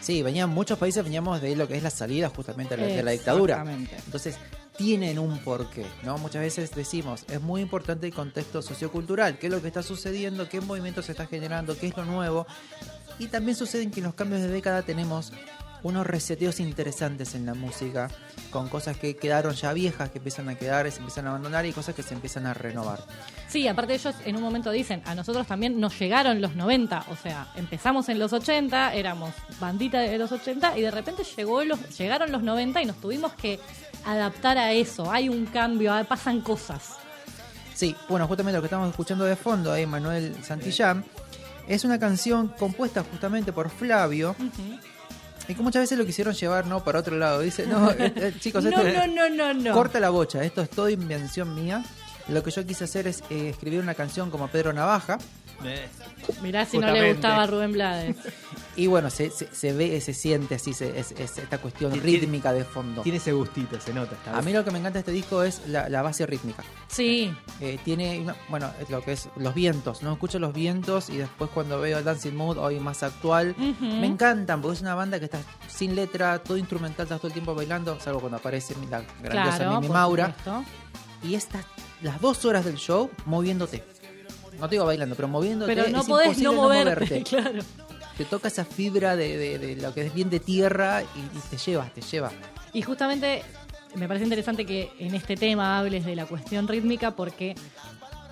Sí, venían muchos países, veníamos de lo que es la salida justamente de la, de la dictadura. Entonces, tienen un porqué, ¿no? Muchas veces decimos, es muy importante el contexto sociocultural, qué es lo que está sucediendo, qué movimiento se está generando, qué es lo nuevo. Y también suceden que en los cambios de década tenemos unos reseteos interesantes en la música, con cosas que quedaron ya viejas, que empiezan a quedar, y se empiezan a abandonar y cosas que se empiezan a renovar. Sí, aparte ellos en un momento dicen, a nosotros también nos llegaron los 90, o sea, empezamos en los 80, éramos bandita de los 80 y de repente llegó los, llegaron los 90 y nos tuvimos que adaptar a eso, hay un cambio, ah, pasan cosas. Sí, bueno, justamente lo que estamos escuchando de fondo ahí, Manuel Santillán, es una canción compuesta justamente por Flavio. Y que muchas veces lo quisieron llevar no para otro lado. Dice, no, eh, eh, chicos, No, esto no, no, no, no. corta la bocha, esto es todo invención mía. Lo que yo quise hacer es eh, escribir una canción como Pedro Navaja. Mirá si no le gustaba a Rubén Blades. Y bueno, se, se, se ve, se siente así, se- es, es esta cuestión Tiene- rítmica de fondo. Tiene ese gustito, se nota. A mí lo que me encanta de este disco es la, la base rítmica. Sí, Eh, tiene, una- bueno, es lo que es los vientos, ¿no? Escucho los vientos y después cuando veo Dancing Mood, hoy más actual, me encantan porque es una banda que está sin letra, todo instrumental, estás todo el tiempo bailando, salvo cuando aparece la grandiosa claro, Mimi Maura. supuesto. Y estas, las dos horas del show, moviéndote. No te digo bailando, pero moviéndote. Pero no es podés imposible no moverte, moverte. claro. Te toca esa fibra de, de- de lo que es bien de tierra y, y te lleva, te lleva. Y justamente me parece interesante que en este tema hables de la cuestión rítmica porque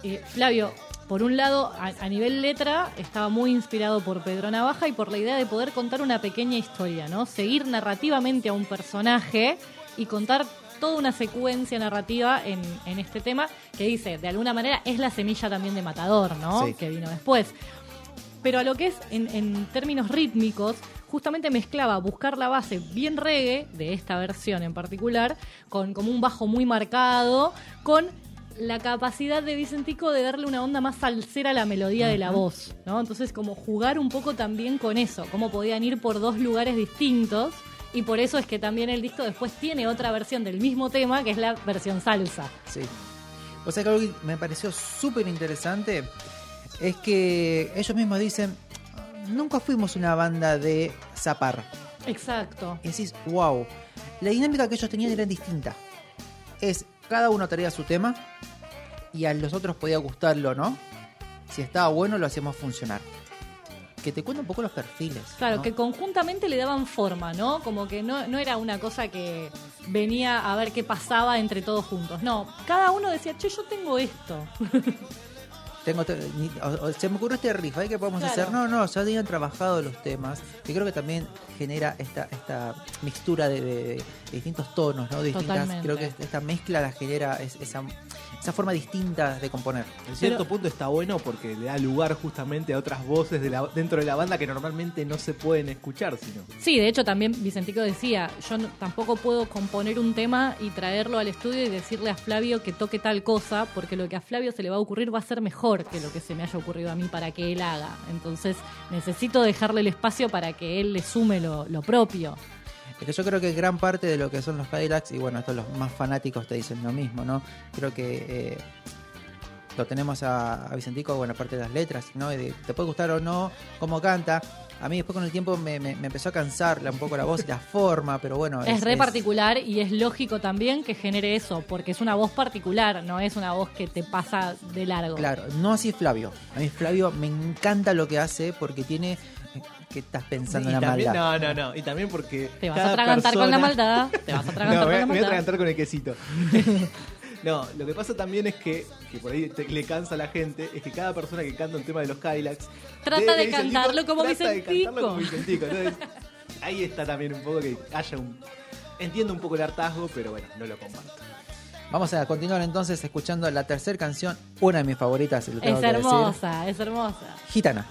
eh, Flavio, por un lado, a, a nivel letra, estaba muy inspirado por Pedro Navaja y por la idea de poder contar una pequeña historia, ¿no? Seguir narrativamente a un personaje y contar toda una secuencia narrativa en, en este tema que dice, de alguna manera, es la semilla también de Matador, ¿no? Sí. Que vino después. Pero a lo que es en, en términos rítmicos, justamente mezclaba buscar la base bien reggae, de esta versión en particular, con como un bajo muy marcado, con la capacidad de Vicentico de darle una onda más salsera a la melodía de la voz, ¿no? Entonces como jugar un poco también con eso, cómo podían ir por dos lugares distintos. Y por eso es que también el disco después tiene otra versión del mismo tema, que es la versión salsa. Sí. O sea que algo que me pareció súper interesante es que ellos mismos dicen, nunca fuimos una banda de zapar. Exacto. Y decís, wow, la dinámica que ellos tenían era distinta. Es, cada uno traía su tema y a los otros podía gustarlo, ¿no? Si estaba bueno, lo hacíamos funcionar. Que te cuenta un poco los perfiles. Claro, ¿no? que conjuntamente le daban forma, ¿no? Como que no, no era una cosa que venía a ver qué pasaba entre todos juntos. No, cada uno decía, che, yo tengo esto. tengo te- ni- o- o se me ocurrió este riff, ¿ahí qué podemos Claro. hacer? No, no, ya tenían trabajado los temas, que creo que también genera esta esta mixtura de, de- de distintos tonos, ¿no? De distintas, Totalmente. creo que esta mezcla la genera es- esa, esa forma distinta de componer. En cierto punto está bueno porque le da lugar justamente a otras voces de la- dentro de la banda que normalmente no se pueden escuchar, sino. Sí, de hecho también Vicentico decía, yo no- tampoco puedo componer un tema y traerlo al estudio y decirle a Flavio que toque tal cosa, porque lo que a Flavio se le va a ocurrir va a ser mejor que lo que se me haya ocurrido a mí para que él haga. Entonces necesito dejarle el espacio para que él le sume lo, lo propio. Es que yo creo que gran parte de lo que son los Cadillacs, y bueno, estos los más fanáticos te dicen lo mismo, ¿no? Creo que eh, lo tenemos a, a Vicentico, bueno, aparte de las letras, ¿no? De- te puede gustar o no cómo canta. A mí después con el tiempo me, me- me empezó a cansar un poco la voz y la forma, pero bueno. Es re particular y es lógico también que genere eso, porque es una voz particular, no es una voz que te pasa de largo. Claro, no así Flavio. A mí Flavio me encanta lo que hace porque tiene... que estás pensando Y en la también, maldad. no, no, no. Y también porque. Te vas a atragantar con la maldad, te vas a atragantar no, con la me voy a maldad. atragantar con el quesito. no, lo que pasa también es que, que por ahí te- le cansa a la gente, es que cada persona que canta un tema de los Cadillacs Trata de cantarlo como trata de Vicentico. cantarlo como Vicentico. Entonces, ahí está también un poco que haya un. Entiendo un poco el hartazgo, pero bueno, no lo comparto. Vamos a continuar entonces escuchando la tercera canción, una de mis favoritas, lo tengo Es que decir. hermosa, es hermosa. Gitana.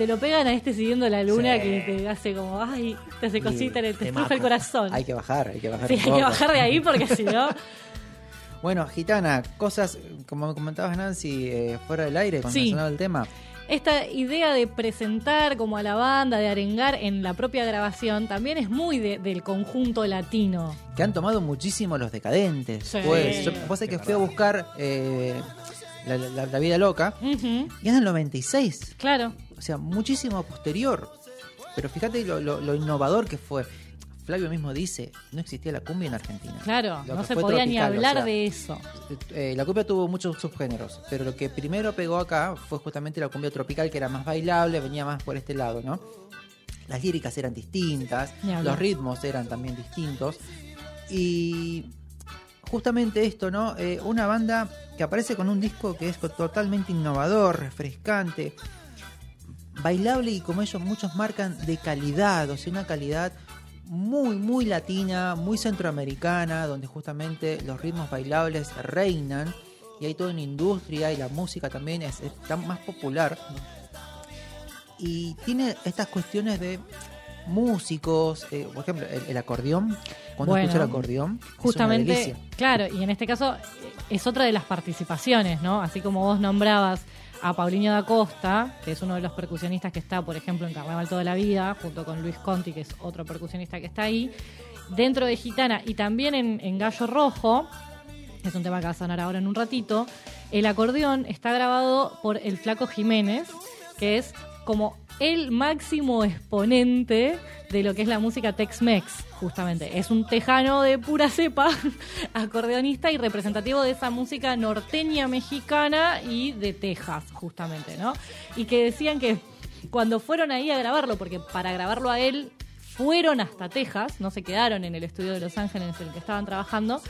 Te lo pegan a este siguiendo la luna Sí. que te hace como, ay, te hace cosita, en el- te te estruja el corazón. hay que bajar, hay que bajar. Sí, un hay que bajar de ahí porque si no. Bueno, Gitana, cosas, como comentabas Nancy, eh, fuera del aire, cuando Sí. sonaba el tema. esta idea de presentar como a la banda, de arengar en la propia grabación, también es muy de- del conjunto latino. Que han tomado muchísimo los decadentes. Sí. Pues, yo, vos sabés que fui a buscar eh, la, la- la vida loca Ujú, y es del 96. Claro. O sea, muchísimo posterior. Pero fíjate lo, lo- lo innovador que fue. Flavio mismo dice, no existía la cumbia en Argentina. Claro, no se podía ni o hablar sea, de eso. eh, la cumbia tuvo muchos subgéneros, pero lo que primero pegó acá fue justamente la cumbia tropical, que era más bailable, venía más por este lado, ¿no? Las líricas eran distintas, los ritmos eran también distintos. Y justamente esto, ¿no? Eh, una banda que aparece con un disco que es totalmente innovador, refrescante, bailable y como ellos muchos marcan de calidad, o sea, una calidad muy, muy latina, muy centroamericana, donde justamente los ritmos bailables reinan y hay toda una industria y la música también es, es tan más popular. Y tiene estas cuestiones de músicos, eh, por ejemplo, el, el acordeón, cuando Bueno, escucho el acordeón, es una Justamente, claro, y en este caso eh, es otra de las participaciones, ¿no? Así como vos nombrabas a Paulinho da Costa, que es uno de los percusionistas que está, por ejemplo, en Carnaval toda la vida, junto con Luis Conti, que es otro percusionista que está ahí, dentro de Gitana y también en, Gallo Rojo, es un tema que va a sonar ahora en un ratito, el acordeón está grabado por el Flaco Jiménez, que es como el máximo exponente de lo que es la música Tex-Mex, justamente. Es un tejano de pura cepa, acordeonista y representativo de esa música norteña mexicana y de Texas, justamente, ¿no? Y que decían que cuando fueron ahí a grabarlo, porque para grabarlo a él fueron hasta Texas, no se quedaron en el estudio de Los Ángeles en el que estaban trabajando,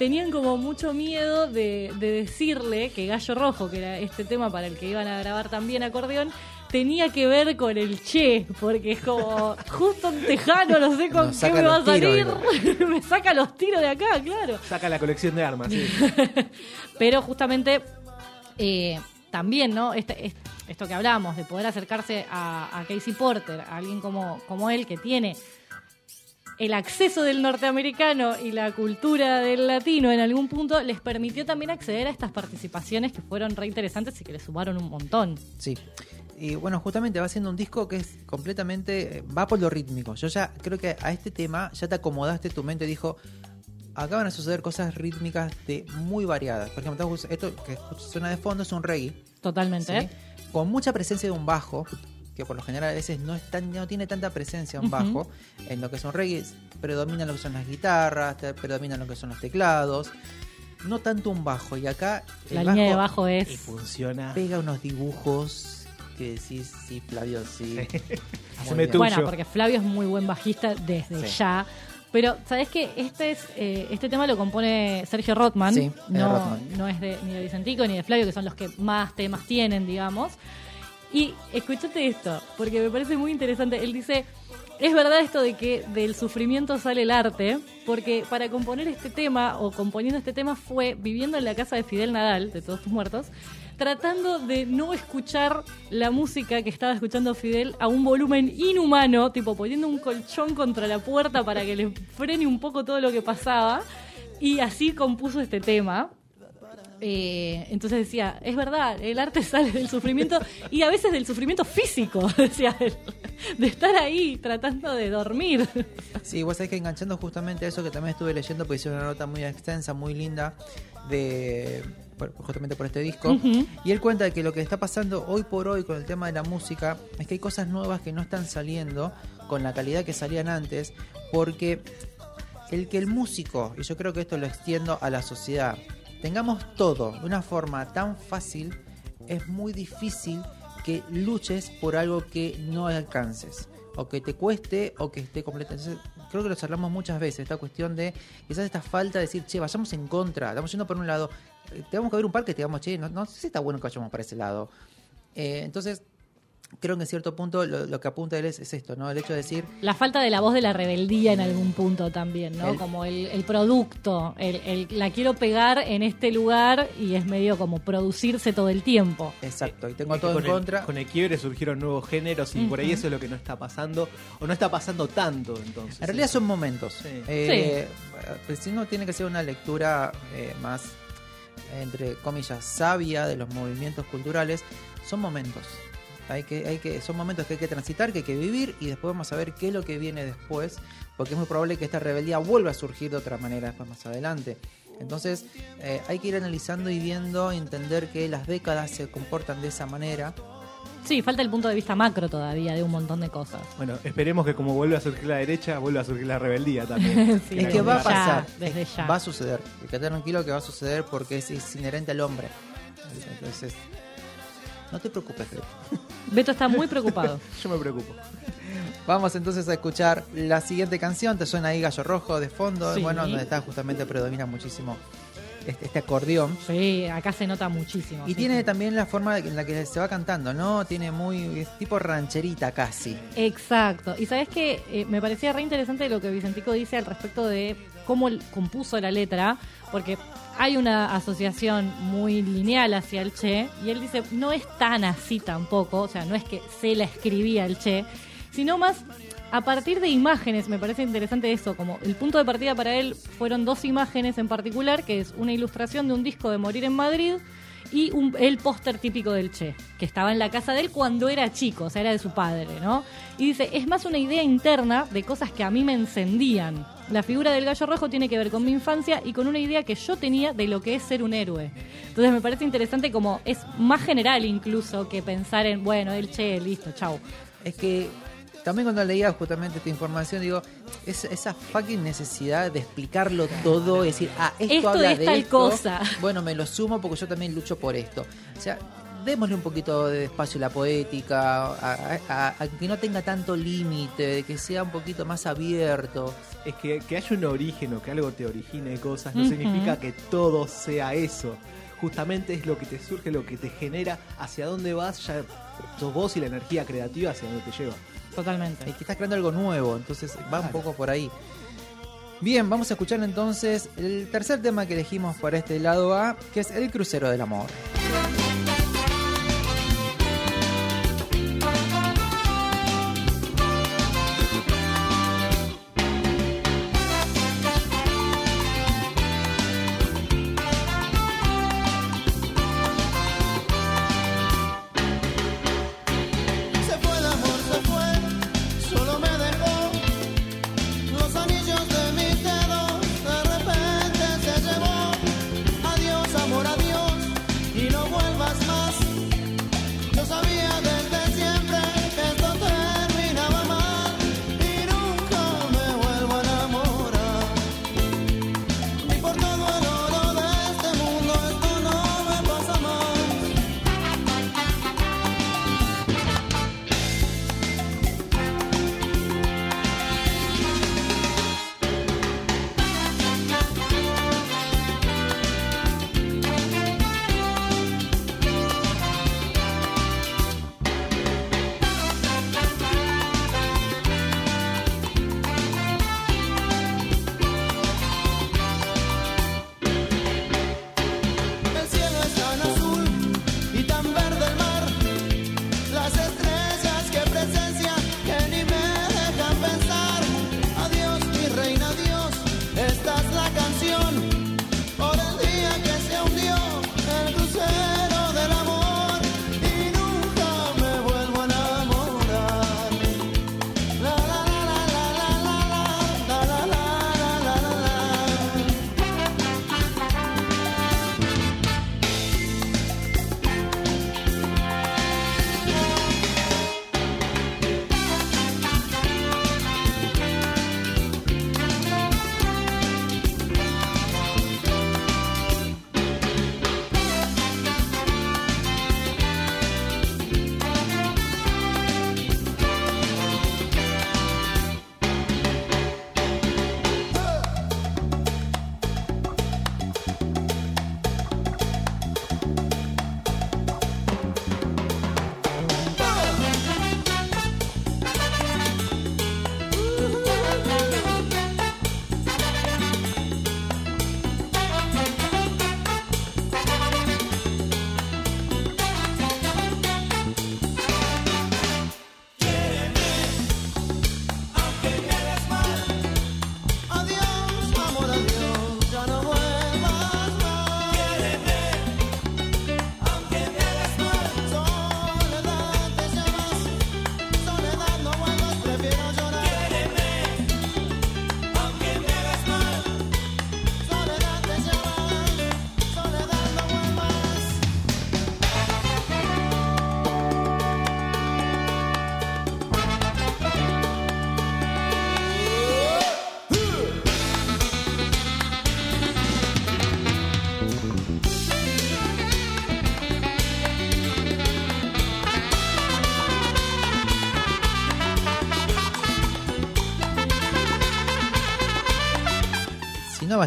tenían como mucho miedo de, de decirle que Gallo Rojo, que era este tema para el que iban a grabar también acordeón, tenía que ver con el Che, porque es como justo un tejano, no sé con Nos qué me va a tiros, salir, me saca los tiros de acá, claro. Saca la colección de armas, sí. Pero justamente eh, también, ¿no? Este, es- esto que hablamos, de poder acercarse a, a Casey Porter, a alguien como, como él que tiene el acceso del norteamericano y la cultura del latino en algún punto, les permitió también acceder a estas participaciones que fueron re interesantes y que le sumaron un montón. Sí. Y bueno, justamente va haciendo un disco que es completamente. eh, va por lo rítmico. Yo ya creo que a este tema ya te acomodaste tu mente. Dijo: Acá van a suceder cosas rítmicas de muy variadas. Por ejemplo, esto que suena de fondo es un reggae. Totalmente. ¿sí? Con mucha presencia de un bajo, que por lo general a veces no, es tan, no tiene tanta presencia un bajo. En lo que son reggae, predominan lo que son las guitarras, predominan lo que son los teclados. No tanto un bajo. Y acá. el La línea de bajo es- Y funciona. Pega unos dibujos que decís, sí, Flavio, sí. Muy Haceme bien. Bueno, porque Flavio es muy buen bajista desde Sí. ya. Pero, ¿sabes qué? Este, es, eh, este tema lo compone Sergio Rothman. Sí, es no, Rothman. no es de, ni de Vicentico ni de Flavio, que son los que más temas tienen, digamos. Y escúchate esto, porque me parece muy interesante. Él dice, es verdad esto de que del sufrimiento sale el arte, porque para componer este tema, o componiendo este tema, fue viviendo en la casa de Fidel Nadal, de Todos Tus Muertos, tratando de no escuchar la música que estaba escuchando Fidel a un volumen inhumano, tipo poniendo un colchón contra la puerta para que le frene un poco todo lo que pasaba, y así compuso este tema. Eh, entonces decía, es verdad, el arte sale del sufrimiento y a veces del sufrimiento físico, decía él, de estar ahí tratando de dormir. Sí, vos sabés que enganchando justamente eso que también estuve leyendo, porque hice una nota muy extensa, muy linda, de justamente por este disco. Y él cuenta que lo que está pasando hoy por hoy con el tema de la música es que hay cosas nuevas que no están saliendo con la calidad que salían antes, porque el que el músico, y yo creo que esto lo extiendo a la sociedad, tengamos todo de una forma tan fácil, es muy difícil que luches por algo que no alcances, o que te cueste, o que esté completo. Entonces, creo que lo charlamos muchas veces, esta cuestión de quizás esta falta de decir, che, vayamos en contra, estamos yendo por un lado, tenemos que ver un parque, te digamos, che, no, no sé si está bueno que vayamos para ese lado. Eh, entonces, creo que en cierto punto lo, lo que apunta él es, es esto, ¿no? El hecho de decir, La falta de la voz de la rebeldía en algún punto también, ¿no? El- Como el, el producto, el, el- la quiero pegar en este lugar y es medio como producirse todo el tiempo. exacto, y tengo todo con en el- contra. con el quiebre surgieron nuevos géneros y por ahí eso es lo que no está pasando, o no está pasando tanto entonces. En realidad son momentos. Sí. Eh, pues Si no tiene que ser una lectura eh, más, entre comillas, sabia de los movimientos culturales, son momentos. Hay que, hay que, son momentos que hay que transitar, que hay que vivir y después vamos a ver qué es lo que viene después, porque es muy probable que esta rebeldía vuelva a surgir de otra manera después más adelante. Entonces eh, hay que ir analizando y viendo, entender que las décadas se comportan de esa manera. Sí, falta el punto de vista macro todavía de un montón de cosas. Bueno, esperemos que como vuelva a surgir la derecha, vuelva a surgir la rebeldía también. Sí, es que va a ya, pasar, desde ya. va a suceder. Y quédate tranquilo que va a suceder porque es, es inherente al hombre. Entonces, no te preocupes, Fede. Beto está muy preocupado. Yo me preocupo. Vamos entonces a escuchar la siguiente canción. Te suena ahí Gallo Rojo de fondo. Sí. Bueno, donde está justamente predomina muchísimo este, este acordeón. Sí, acá se nota muchísimo. Y sí, tiene sí. también la forma en la que se va cantando, ¿no? Tiene muy. es tipo rancherita casi. Exacto. Y sabes que me parecía re interesante lo que Vicentico dice al respecto de cómo compuso la letra, porque hay una asociación muy lineal hacia el Che, y él dice, no es tan así tampoco, o sea, no es que se la escribía el Che, sino más a partir de imágenes, me parece interesante eso, como el punto de partida para él fueron dos imágenes en particular, que es una ilustración de un disco de Morir en Madrid y un- el póster típico del Che, que estaba en la casa de él cuando era chico, o sea, era de su padre, ¿no? Y dice, es más una idea interna de cosas que a mí me encendían. La figura del gallo rojo tiene que ver con mi infancia y con una idea que yo tenía de lo que es ser un héroe. Entonces me parece interesante como es más general incluso que pensar en, bueno, el Che, listo, chau. Es que también cuando leía justamente esta información, digo, es, esa fucking necesidad de explicarlo todo y decir, ah, esto, Esto habla es de tal esto, cosa. Bueno, me lo sumo porque yo también lucho por esto. O sea, démosle un poquito de espacio a la poética, a, a- a- a que no tenga tanto límite, que sea un poquito más abierto. Es que, que haya un origen o que algo te origine cosas no significa que todo sea eso. Justamente es lo que te surge, lo que te genera, hacia dónde vas, ya sos vos y la energía creativa hacia dónde te lleva. Totalmente. Y que estás creando algo nuevo, entonces va un poco por ahí. Bien, vamos a escuchar entonces el tercer tema que elegimos para este lado A, que es El Crucero del Amor.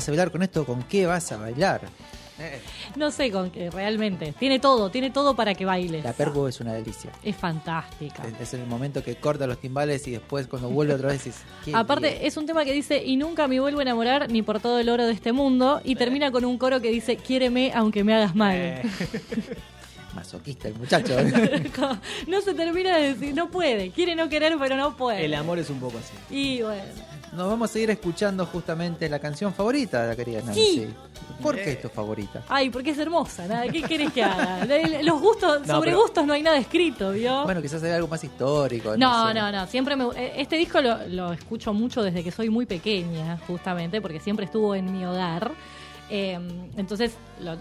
Vas a bailar con esto, ¿con qué vas a bailar? No sé con qué, realmente. Tiene todo, tiene todo para que bailes. La perbu es una delicia. Es fantástica. Es- Es el momento que corta los timbales y después cuando vuelve otra vez dices, qué Aparte, bien. es un tema que dice, y nunca me vuelvo a enamorar ni por todo el oro de este mundo. Y termina con un coro que dice, quiéreme aunque me hagas mal. Eh, masoquista el muchacho. Como, no se termina de decir, no puede. Quiere no querer, pero no puede. el amor es un poco así. Y bueno. Nos vamos a seguir escuchando justamente la canción favorita de la querida Nancy. Sí. ¿Por qué es tu favorita? Ay, porque es hermosa, nada. ¿Qué querés que haga? Los gustos, No, sobre pero- gustos no hay nada escrito, ¿vio? Bueno, quizás hay algo más histórico. No, sé. no, no, siempre me... eh, Este disco lo, lo escucho mucho desde que soy muy pequeña, justamente, porque siempre estuvo en mi hogar. Eh, entonces lo,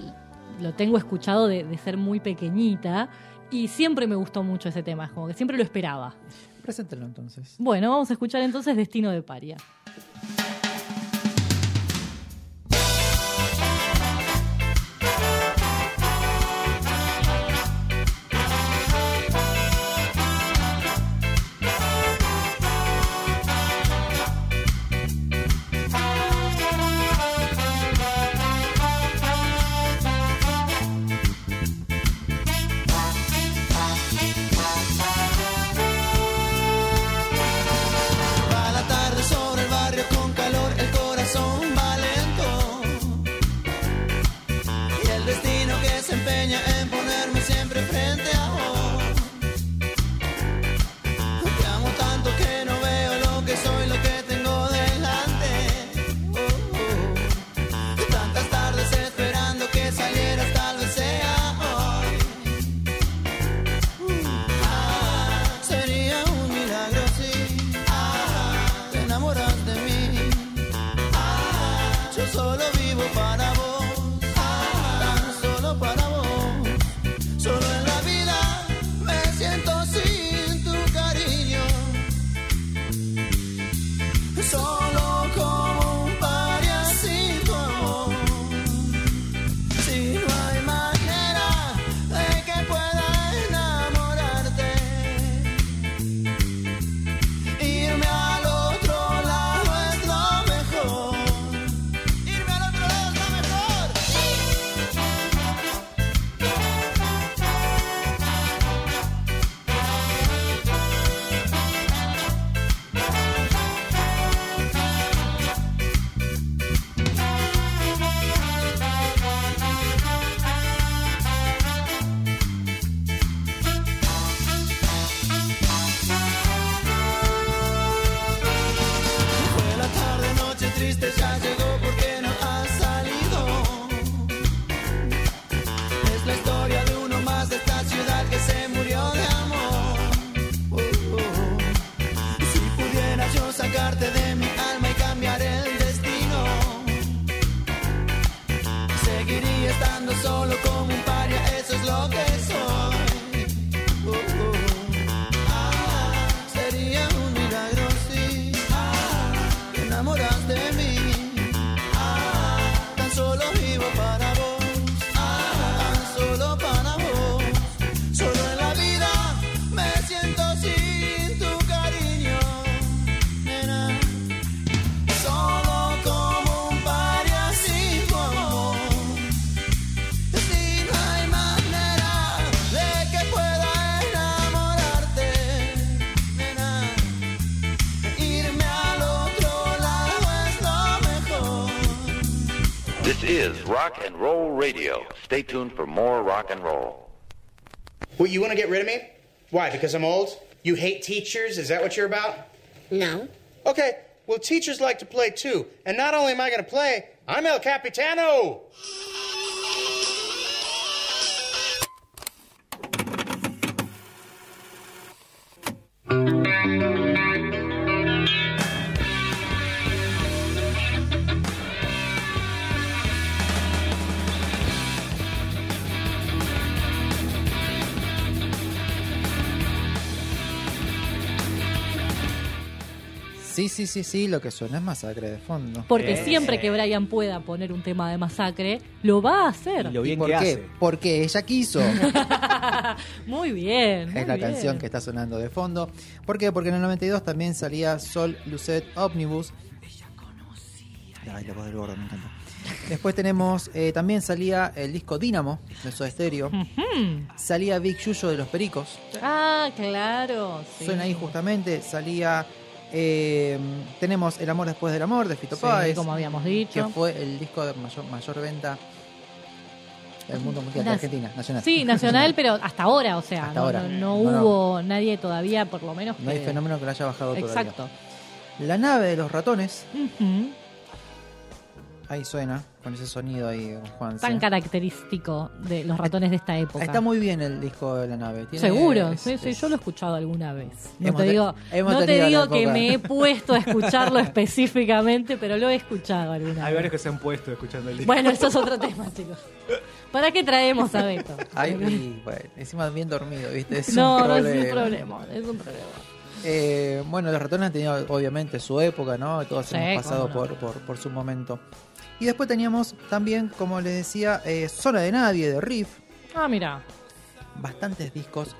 lo tengo escuchado de, de ser muy pequeñita y siempre me gustó mucho ese tema, es como que siempre lo esperaba. Entonces. Bueno, vamos a escuchar entonces Destino de Paria. Stay tuned for more rock and roll. What, you want to get rid of me? Why? Because I'm old? You hate teachers? Is that what you're about? No. Okay, well, teachers like to play too. And not only am I going to play, I'm El Capitano! Sí, sí, sí, sí, lo que suena es masacre de fondo. Porque Eh, siempre que Brian pueda poner un tema de masacre, lo va a hacer. ¿Y por qué? Porque ella quiso. Muy bien. muy es la bien. canción que está sonando de fondo. ¿Por qué? Porque en el 92 también salía Sol Lucet Omnibus. Ay, la voz del gordo, me encanta. Después tenemos, eh, también salía el disco Dínamo de Soda Stereo. Ujú. Salía Big Yuyo de los Pericos. Ah, claro. sí. Suena ahí justamente. Salía. Eh, tenemos El amor después del amor de Fito Sí, Páez. como habíamos Que dicho. fue el disco de mayor, mayor venta del mundo mundial de Argentina, nacional. Sí, nacional, pero hasta ahora, o sea, Hasta no, ahora. no- no No, no. hubo nadie todavía, por lo menos. No hay que- fenómeno que lo haya bajado todavía. Exacto. La nave de los ratones. Ujú. Ahí suena, con ese sonido ahí, Juan. Tan característico de los ratones de esta época. Está muy bien el disco de la nave. Tiene- Seguro, es- sí, sí, yo lo he escuchado alguna vez. No Hemos te digo, no te que me he puesto a escucharlo específicamente, pero lo he escuchado alguna Hay vez. varios que se han puesto escuchando el disco. Bueno, eso es otro tema, chicos. ¿Para qué traemos a Beto? Ay, y, bueno, encima bien dormido, ¿viste? Es no, un no problema. es un problema, es un problema. Eh, bueno, los ratones han tenido obviamente su época, ¿no? Todos Sí, hemos pasado no. por, por, por su momento. Y después teníamos también, como les decía, eh, Zona de Nadie de Riff. Ah, mira. Bastantes discos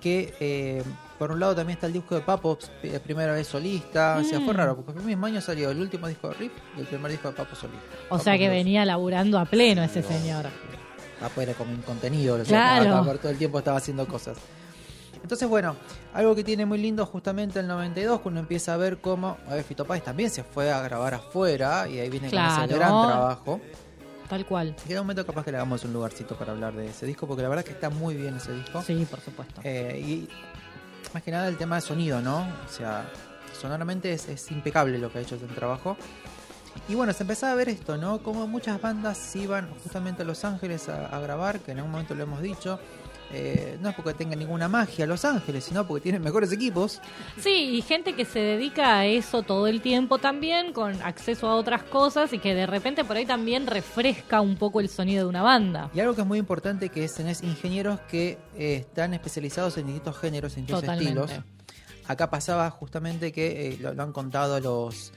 que, eh, por un lado, también está el disco de Papos, eh, primera vez solista. O sea, fue Mm. raro, porque el mismo año salió el último disco de Riff y el primer disco de Papo solista. O sea que venía laburando a pleno ese señor. Papo era como un contenido, lo Claro. todo el tiempo estaba haciendo cosas. Entonces, bueno, algo que tiene muy lindo justamente el 92, cuando empieza a ver cómo a ver, Fito Páez también se fue a grabar afuera y ahí viene con Claro. ese gran trabajo. Tal cual. En un momento capaz que le hagamos un lugarcito para hablar de ese disco, porque la verdad que está muy bien ese disco. Sí, por supuesto. Eh, y más que nada el tema de sonido, ¿no? O sea, sonoramente es, es impecable lo que ha hecho el trabajo. Y bueno, se empezaba a ver esto, ¿no? Como muchas bandas iban justamente a Los Ángeles a, a grabar, que en algún momento lo hemos dicho. Eh, no es porque tengan ninguna magia Los Ángeles, sino porque tienen mejores equipos. Sí, y gente que se dedica a eso todo el tiempo también, con acceso a otras cosas y que de repente por ahí también refresca un poco el sonido de una banda. Y algo que es muy importante que es tenés ingenieros que eh, están especializados en distintos géneros, en distintos estilos. Acá pasaba justamente que eh, lo, lo han contado los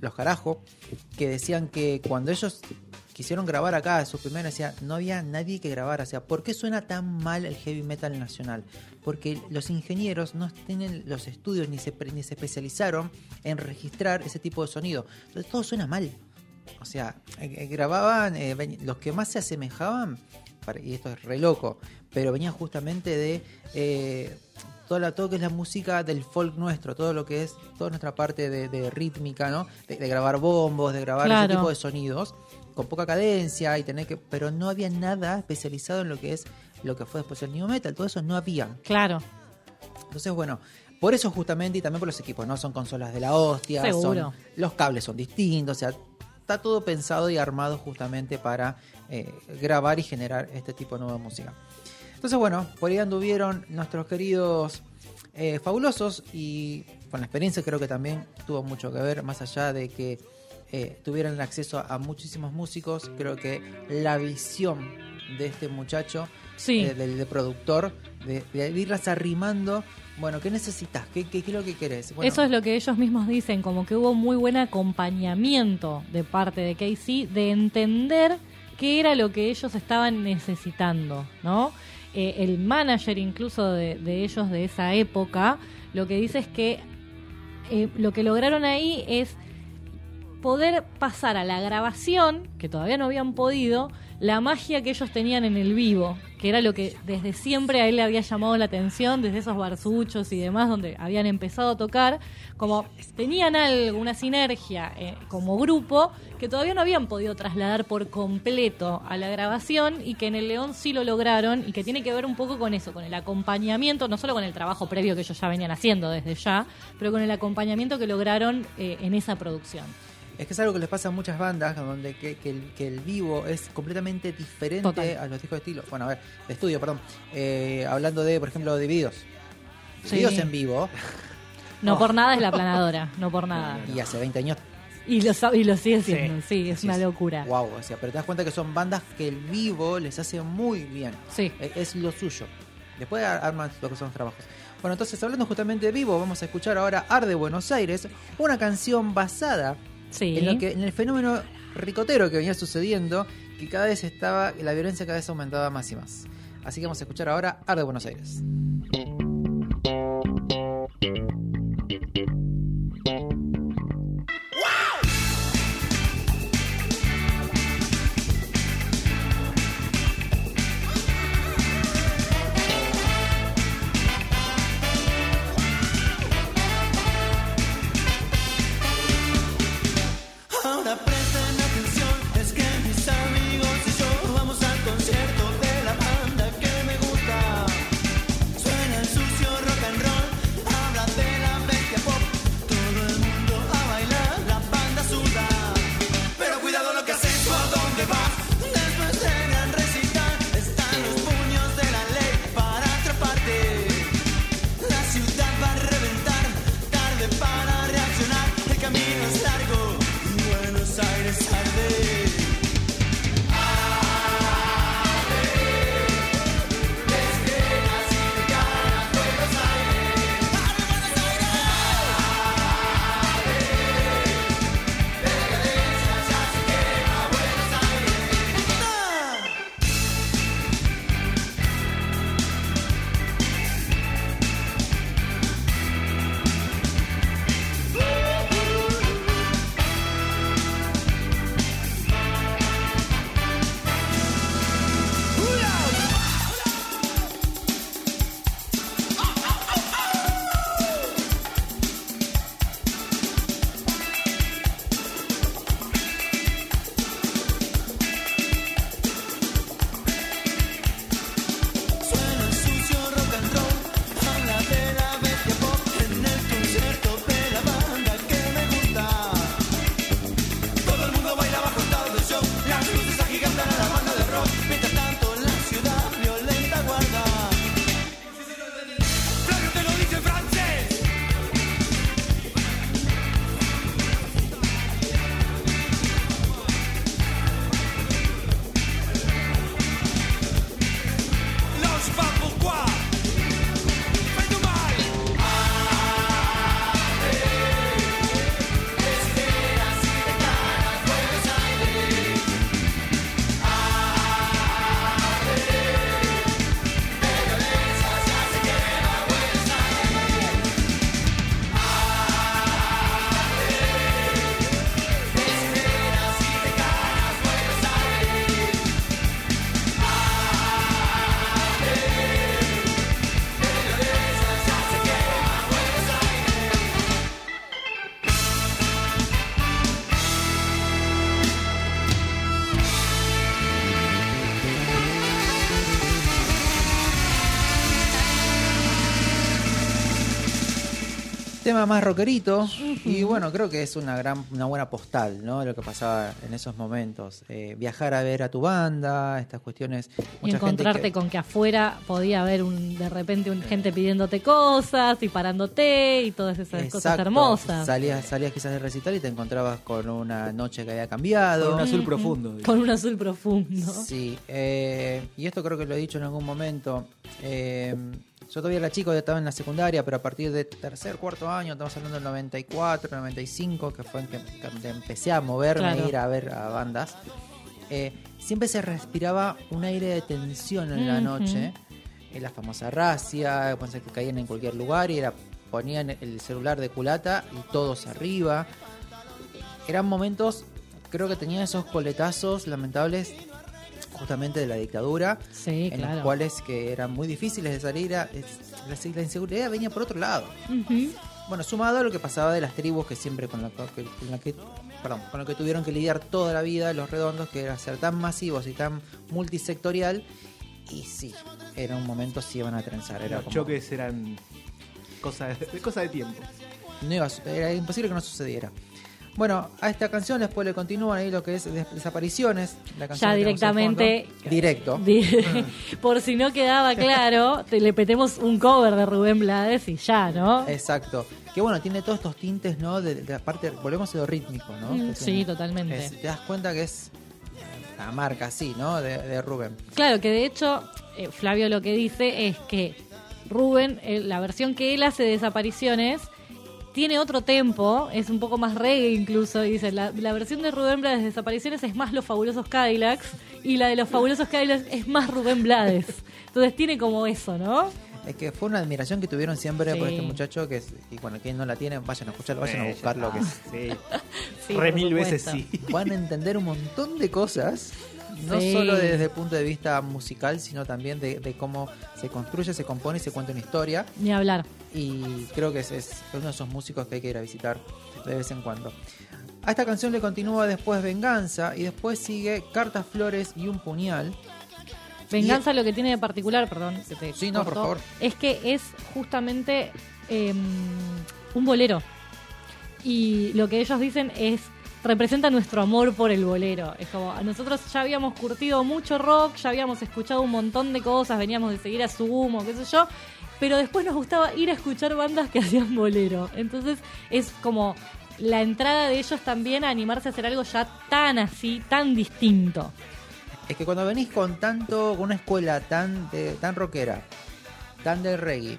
los carajo, que decían que cuando ellos quisieron grabar acá su primera decía no había nadie que grabara, o sea, ¿por qué suena tan mal el heavy metal nacional? Porque los ingenieros no tienen los estudios ni se, ni se especializaron en registrar ese tipo de sonido. Entonces todo suena mal. O sea, eh, eh, grababan, eh, los que más se asemejaban, y esto es re loco, pero venían justamente de eh, toda la, todo lo que es la música del folk nuestro, todo lo que es toda nuestra parte de, de rítmica, ¿no? De, de grabar bombos, de grabar Claro. ese tipo de sonidos, con poca cadencia y tener que. Pero no había nada especializado en lo que es lo que fue después el new metal, todo eso no había. Claro. Entonces, bueno, por eso justamente y también por los equipos, ¿no? Son consolas de la hostia, Seguro. son- los cables son distintos, o sea, está todo pensado y armado justamente para eh, grabar y generar este tipo de nueva música. Entonces, bueno, por ahí anduvieron nuestros queridos eh, fabulosos y con la experiencia creo que también tuvo mucho que ver, más allá de que eh, tuvieran acceso a muchísimos músicos, creo que la visión de este muchacho, Sí. eh, del, del productor, de, de irlas arrimando, bueno, ¿qué necesitas? ¿Qué, qué, qué es lo que querés? Bueno, Eso es lo que ellos mismos dicen, como que hubo muy buen acompañamiento de parte de Casey de entender qué era lo que ellos estaban necesitando, ¿no? Eh, el manager incluso de, de ellos de esa época lo que dice es que eh, lo que lograron ahí es poder pasar a la grabación, que todavía no habían podido, la magia que ellos tenían en el vivo, que era lo que desde siempre a él le había llamado la atención, desde esos barsuchos y demás, donde habían empezado a tocar, como tenían algo, una sinergia eh, como grupo, que todavía no habían podido trasladar por completo a la grabación y que en el León sí lo lograron y que tiene que ver un poco con eso, con el acompañamiento, no solo con el trabajo previo que ellos ya venían haciendo desde ya, pero con el acompañamiento que lograron eh, en esa producción. Es que es algo que les pasa a muchas bandas, donde que, que el, que el vivo es completamente diferente Total. a los discos de estilo. Bueno, a ver, de estudio, perdón. Eh, hablando de, por ejemplo, de videos. Sí. Videos en vivo. No Oh. por nada es la planadora, no por nada. Y hace 20 años. Y lo, y lo sigue siendo, sí, es una locura. Wow, o sea, pero te das cuenta que son bandas que el vivo les hace muy bien. Sí. Es, es lo suyo. Después ar- arman lo que son los trabajos. Bueno, entonces hablando justamente de vivo, vamos a escuchar ahora Arde Buenos Aires, una canción basada En, lo que, en el fenómeno ricotero que venía sucediendo, que cada vez estaba, la violencia cada vez aumentaba más y más. Así que vamos a escuchar ahora Arde Buenos Aires. Tema más rockerito y bueno, creo que es una gran una buena postal, ¿no? Lo que pasaba en esos momentos. Eh, viajar a ver a tu banda, estas cuestiones. Y gente encontrarte que- con que afuera podía haber un, de repente un, gente pidiéndote cosas y parándote y todas esas cosas hermosas. Salías, salías quizás del recital y te encontrabas con una noche que había cambiado. Con un azul profundo. Con un azul profundo. Sí, eh, y esto creo que lo he dicho en algún momento. Eh, yo todavía era chico, ya estaba en la secundaria, pero a partir de tercer, cuarto año, estamos hablando del 94, 95, que fue en que, que empecé a moverme, Claro. a ir a ver a bandas. eh, siempre se respiraba un aire de tensión en la noche. En la famosa racia, pensé que caían en cualquier lugar y era ponían el celular de culata y todos arriba. Eran momentos, creo que tenían esos coletazos lamentables justamente de la dictadura, Sí, en claro. los cuales que eran muy difíciles de salir, a- la, la inseguridad venía por otro lado. Bueno, sumado a lo que pasaba de las tribus que siempre con, la, que- con la que perdón, con lo que tuvieron que lidiar toda la vida los redondos, que era ser tan masivos y tan multisectorial, y sí, era un momento si iban a trenzar, era Los como- choques eran cosa de, cosa de tiempo. no iba era imposible que no sucediera. Bueno, a esta canción después le continúan ahí lo que es des- desapariciones. La canción Ya directamente. Directo. Di- Por si no quedaba claro, te le petemos un cover de Rubén Blades y ya, ¿no? Exacto. Que bueno, tiene todos estos tintes, ¿no? De, de la parte, volvemos a lo rítmico, ¿no? Mm, sí, tiene. totalmente. Es- te das cuenta que es la marca, sí, ¿no? De, de Rubén. Claro, que de hecho, eh, Flavio lo que dice es que Rubén, eh, la versión que él hace de Desapariciones, tiene otro tempo, es un poco más reggae incluso, y dice, la, la versión de Rubén Blades de Desapariciones es más Los Fabulosos Cadillacs, y la de Los Fabulosos Cadillacs es más Rubén Blades. Entonces tiene como eso, ¿no? Es que fue una admiración que tuvieron siempre por Sí. este muchacho, que es, y bueno, quien no la tiene, vayan a escucharlo, vayan a buscarlo, que es- Sí. Sí, Re por mil veces sí. van a entender un montón de cosas, no Sí. solo desde el punto de vista musical, sino también de, de cómo se construye, se compone y se cuenta una historia. Ni hablar. Y creo que es, es uno de esos músicos que hay que ir a visitar de vez en cuando. A esta canción le continúa después Venganza y después sigue Cartas, Flores y un puñal. Venganza lo que tiene de particular, perdón, que te Sí, no, por favor. es que es justamente eh, un bolero. Y lo que ellos dicen es representa nuestro amor por el bolero. Es como nosotros ya habíamos curtido mucho rock, ya habíamos escuchado un montón de cosas, veníamos de seguir a Sumo, qué sé yo, pero después nos gustaba ir a escuchar bandas que hacían bolero. Entonces es como la entrada de ellos también a animarse a hacer algo ya tan así, tan distinto. Es que cuando venís con tanto, con una escuela tan, de- tan rockera, tan del reggae,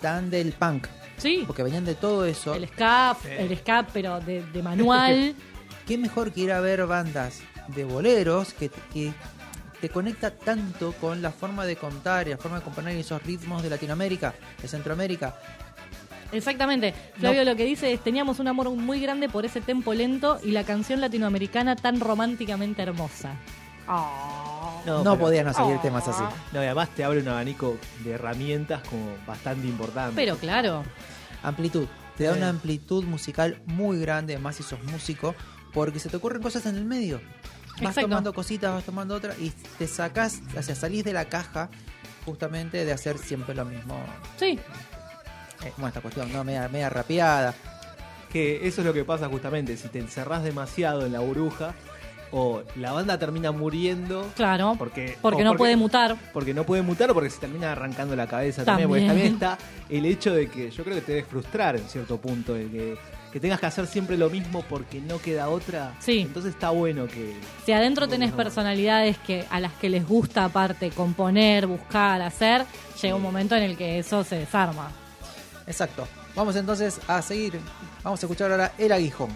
tan del punk, Sí. porque venían de todo eso, El ska, el ska, pero de, de manual. qué mejor que ir a ver bandas de boleros que, que te conecta tanto con la forma de contar y la forma de componer esos ritmos de Latinoamérica, de Centroamérica. Exactamente. Flavio No. lo que dice es, teníamos un amor muy grande por ese tempo lento y la canción latinoamericana tan románticamente hermosa. No, pero- podían no seguir temas así. No, y además te abre un abanico de herramientas como bastante importante. Pero claro, Amplitud. Te da Sí. una amplitud musical muy grande, más si sos músico, porque se te ocurren cosas en el medio. Vas Exacto. tomando cositas, vas tomando otras y te sacás, o sea, salís de la caja justamente de hacer siempre lo mismo. sí. Eh, bueno, esta cuestión, ¿no? Media, media rapeada. Que eso es lo que pasa justamente, si te encerrás demasiado en la burbuja, o la banda termina muriendo Claro. porque, Porque no puede mutar. Porque no puede mutar o porque se termina arrancando la cabeza también. Porque También. también está el hecho de que yo creo que te debe frustrar en cierto punto, de que, que tengas que hacer siempre lo mismo porque no queda otra. Sí. Entonces está bueno que. Si adentro tenés No. personalidades que a las que les gusta aparte componer, buscar, hacer, llega un momento en el que eso se desarma. Exacto. Vamos entonces a seguir. Vamos a escuchar ahora El Aguijón.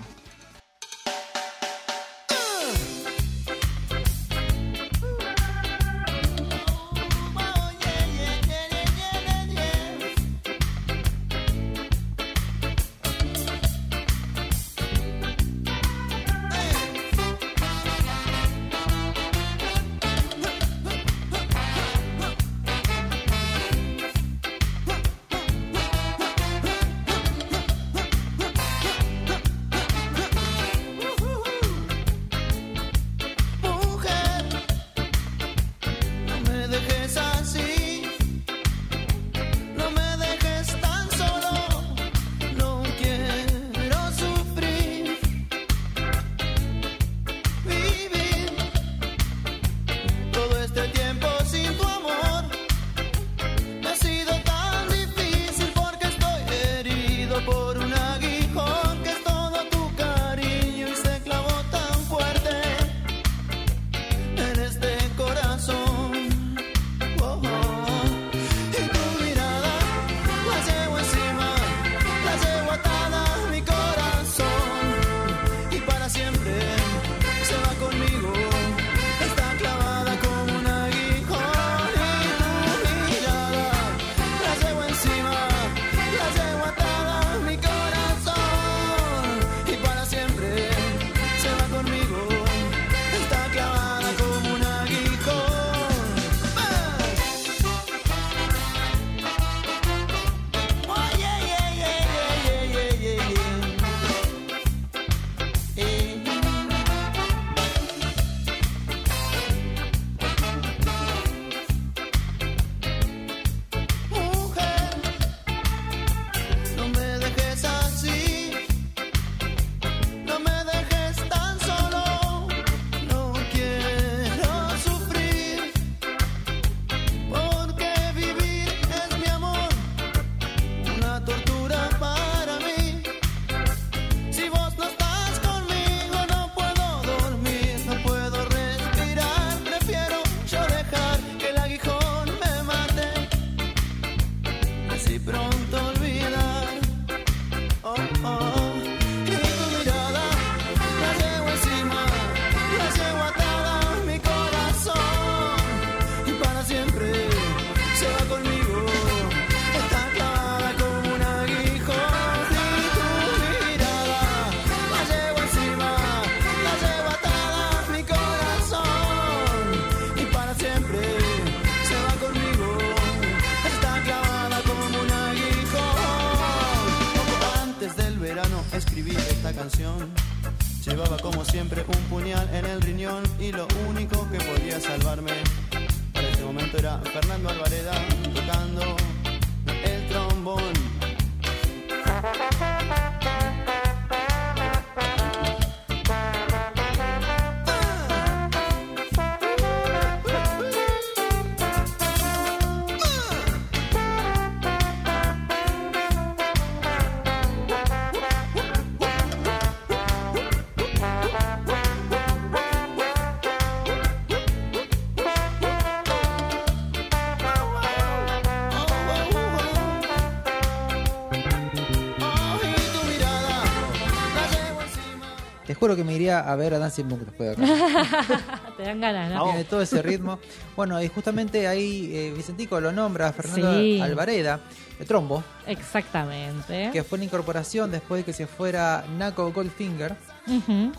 Juro que me iría a ver a Dancing Book después de acá. Te dan ganas, ¿no? Tiene todo ese ritmo. Bueno, y justamente ahí eh, Vicentico lo nombra a Fernando Sí. Alvareda, de trombo, Exactamente. que fue una incorporación después de que se fuera Naco Goldfinger,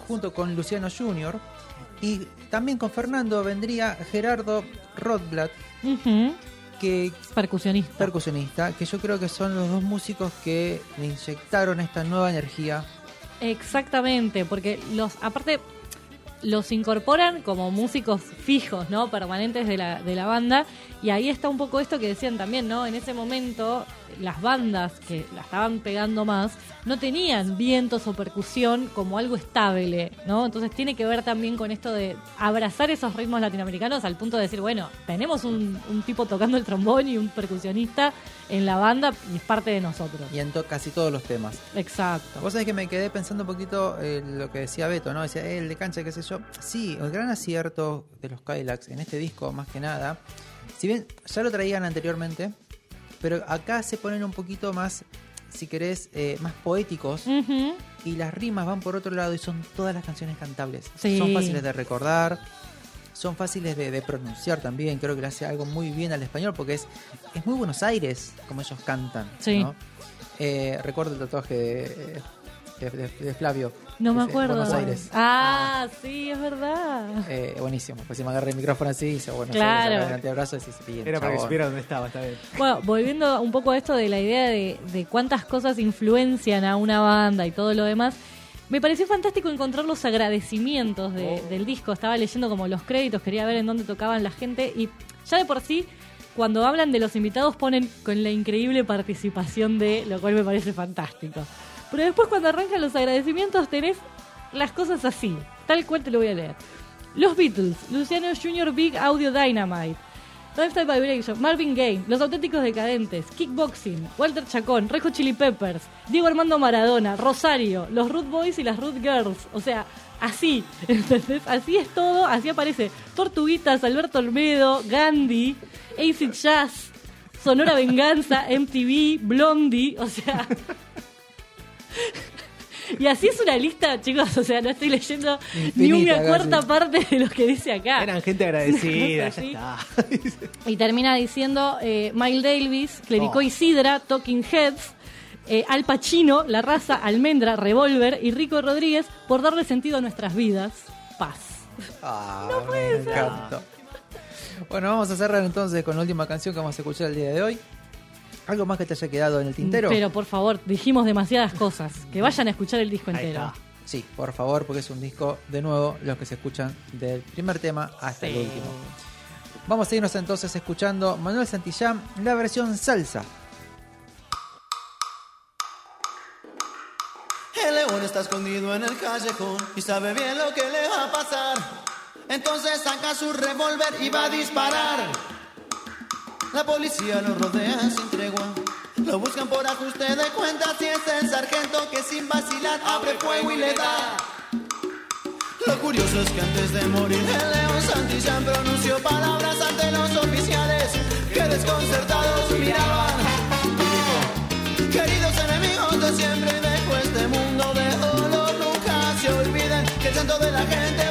junto con Luciano Jr. Y también con Fernando vendría Gerardo Rothblatt, Ujú. que Percusionista. percusionista, que yo creo que son los dos músicos que le inyectaron esta nueva energía. Exactamente, porque los, aparte, los incorporan como músicos fijos, ¿no? Permanentes de la, de la banda. Y ahí está un poco esto que decían también, ¿no? En ese momento, las bandas que la estaban pegando más no tenían vientos o percusión como algo estable, ¿no? Entonces tiene que ver también con esto de abrazar esos ritmos latinoamericanos al punto de decir, bueno, tenemos un, un tipo tocando el trombón y un percusionista en la banda y es parte de nosotros. Y en to- casi todos los temas. Exacto. Vos sabés que me quedé pensando un poquito en lo que decía Beto, ¿no? Decía, eh, el de cancha, qué sé yo. Sí, el gran acierto de los Kylax en este disco, más que nada, si bien ya lo traían anteriormente, pero acá se ponen un poquito más, si querés, eh, más poéticos y las rimas van por otro lado y son todas las canciones cantables. Sí. Son fáciles de recordar, son fáciles de, de pronunciar también. Creo que le hace algo muy bien al español porque es, es muy Buenos Aires como ellos cantan. Sí. ¿no? Eh, recuerdo el tatuaje de, de- de- de Flavio. No me acuerdo. Buenos Aires. Ah, sí, es verdad. Eh, buenísimo. Pues si me agarré el micrófono así, dice Buenos Claro. Aires, el antebrazo y dice, bien, Era para que supiera dónde estaba, está bien. Bueno, volviendo un poco a esto de la idea de, de cuántas cosas influencian a una banda y todo lo demás, me pareció fantástico encontrar los agradecimientos de- del disco. Estaba leyendo como los créditos, quería ver en dónde tocaban la gente y ya de por sí, cuando hablan de los invitados ponen con la increíble participación de, lo cual me parece fantástico. Pero después cuando arrancan los agradecimientos tenés las cosas así, tal cual te lo voy a leer. Los Beatles, Luciano Jr. Big Audio Dynamite, Lifestyle Vibration, Marvin Gaye, Los Auténticos Decadentes, Kickboxing, Walter Chacón, Rejo Chili Peppers, Diego Armando Maradona, Rosario, los Root Boys y las Root Girls. O sea, así, ¿entendés? Así es todo, así aparece Tortuguitas, Alberto Olmedo, Gandhi, Acid Jazz, Sonora Venganza, MTV, Blondie, o sea... Y así es una lista, chicos, o sea, no estoy leyendo ni una cuarta casi. parte de lo que dice acá. Eran gente agradecida, ya está. Y termina diciendo eh, Miles Davis, Clerico Oh. y Sidra, Talking Heads, eh, Al Pacino, La Raza, Almendra, Revolver y Rico Rodríguez por darle sentido a nuestras vidas. Paz. Ah, me encantó. Bueno, vamos a cerrar entonces con la última canción que vamos a escuchar el día de hoy. ¿Algo más que te haya quedado en el tintero? Pero por favor, dijimos demasiadas cosas. Que vayan a escuchar el disco entero. Sí, por favor, porque es un disco, de nuevo, los que se escuchan del primer tema hasta el último. Vamos a irnos entonces escuchando Manuel Santillán, la versión salsa. El león está escondido en el callejón y sabe bien lo que le va a pasar. Entonces saca su revólver y va a disparar. La policía lo rodea sin tregua. Lo buscan por ajuste de cuentas y es el sargento que sin vacilar abre fuego y le da. Lo curioso es que antes de morir el león Santillán pronunció palabras ante los oficiales que desconcertados miraban. Y dijo, Queridos enemigos de siempre dejo este mundo de dolor Nunca se olviden que el santo de la gente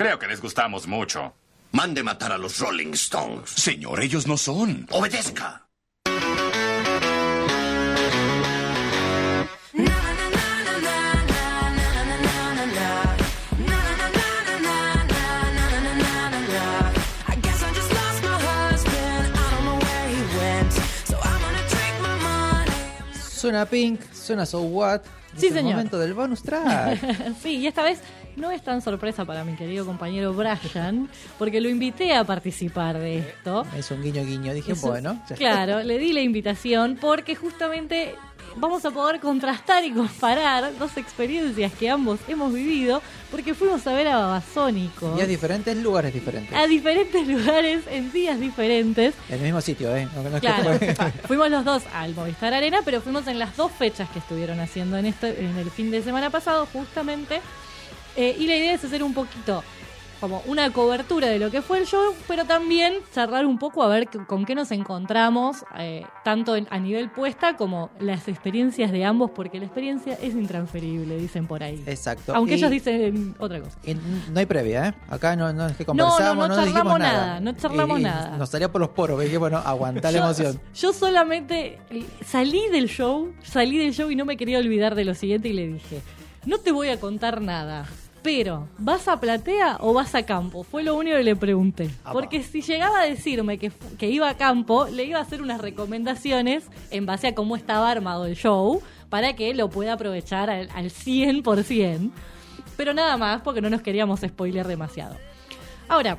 Creo que les gustamos mucho. Mande matar a los Rolling Stones. Señor, ellos no son. Obedezca. Suena Pink, suena So What. Sí, es el señor. momento del bonus track. sí, y esta vez no es tan sorpresa para mi querido compañero Brian, porque lo invité a participar de esto. es un guiño guiño. Dije, Eso- bueno. Claro, le di la invitación porque justamente vamos a poder contrastar y comparar dos experiencias que ambos hemos vivido, porque fuimos a ver a Babasónicos Y a diferentes lugares diferentes. a diferentes lugares en días diferentes. En el mismo sitio, ¿eh? No- no que fuimos los dos al Movistar Arena, pero fuimos en las dos fechas que estuvieron haciendo en este, en el fin de semana pasado, justamente. Eh, y la idea es hacer un poquito como una cobertura de lo que fue el show, pero también charlar un poco a ver con qué nos encontramos, eh, tanto en- a nivel puesta como las experiencias de ambos, porque la experiencia es intransferible, dicen por ahí. Exacto. Aunque Y- ellos dicen otra cosa. y no hay previa, ¿eh? Acá no, no es que No, no, conversamos, no no, dijimos charlamos nada. nada, no charlamos Y- y nada. Nos salía por los poros, que bueno, aguantá la emoción. Yo solamente salí del show, salí del show y no me quería olvidar de lo siguiente y le dije, no te voy a contar nada, pero ¿vas a platea o vas a campo? Fue lo único que le pregunté. Porque si llegaba a decirme que, que iba a campo, le iba a hacer unas recomendaciones en base a cómo estaba armado el show para que lo pueda aprovechar al, al 100%. Pero nada más, porque no nos queríamos spoiler demasiado. Ahora,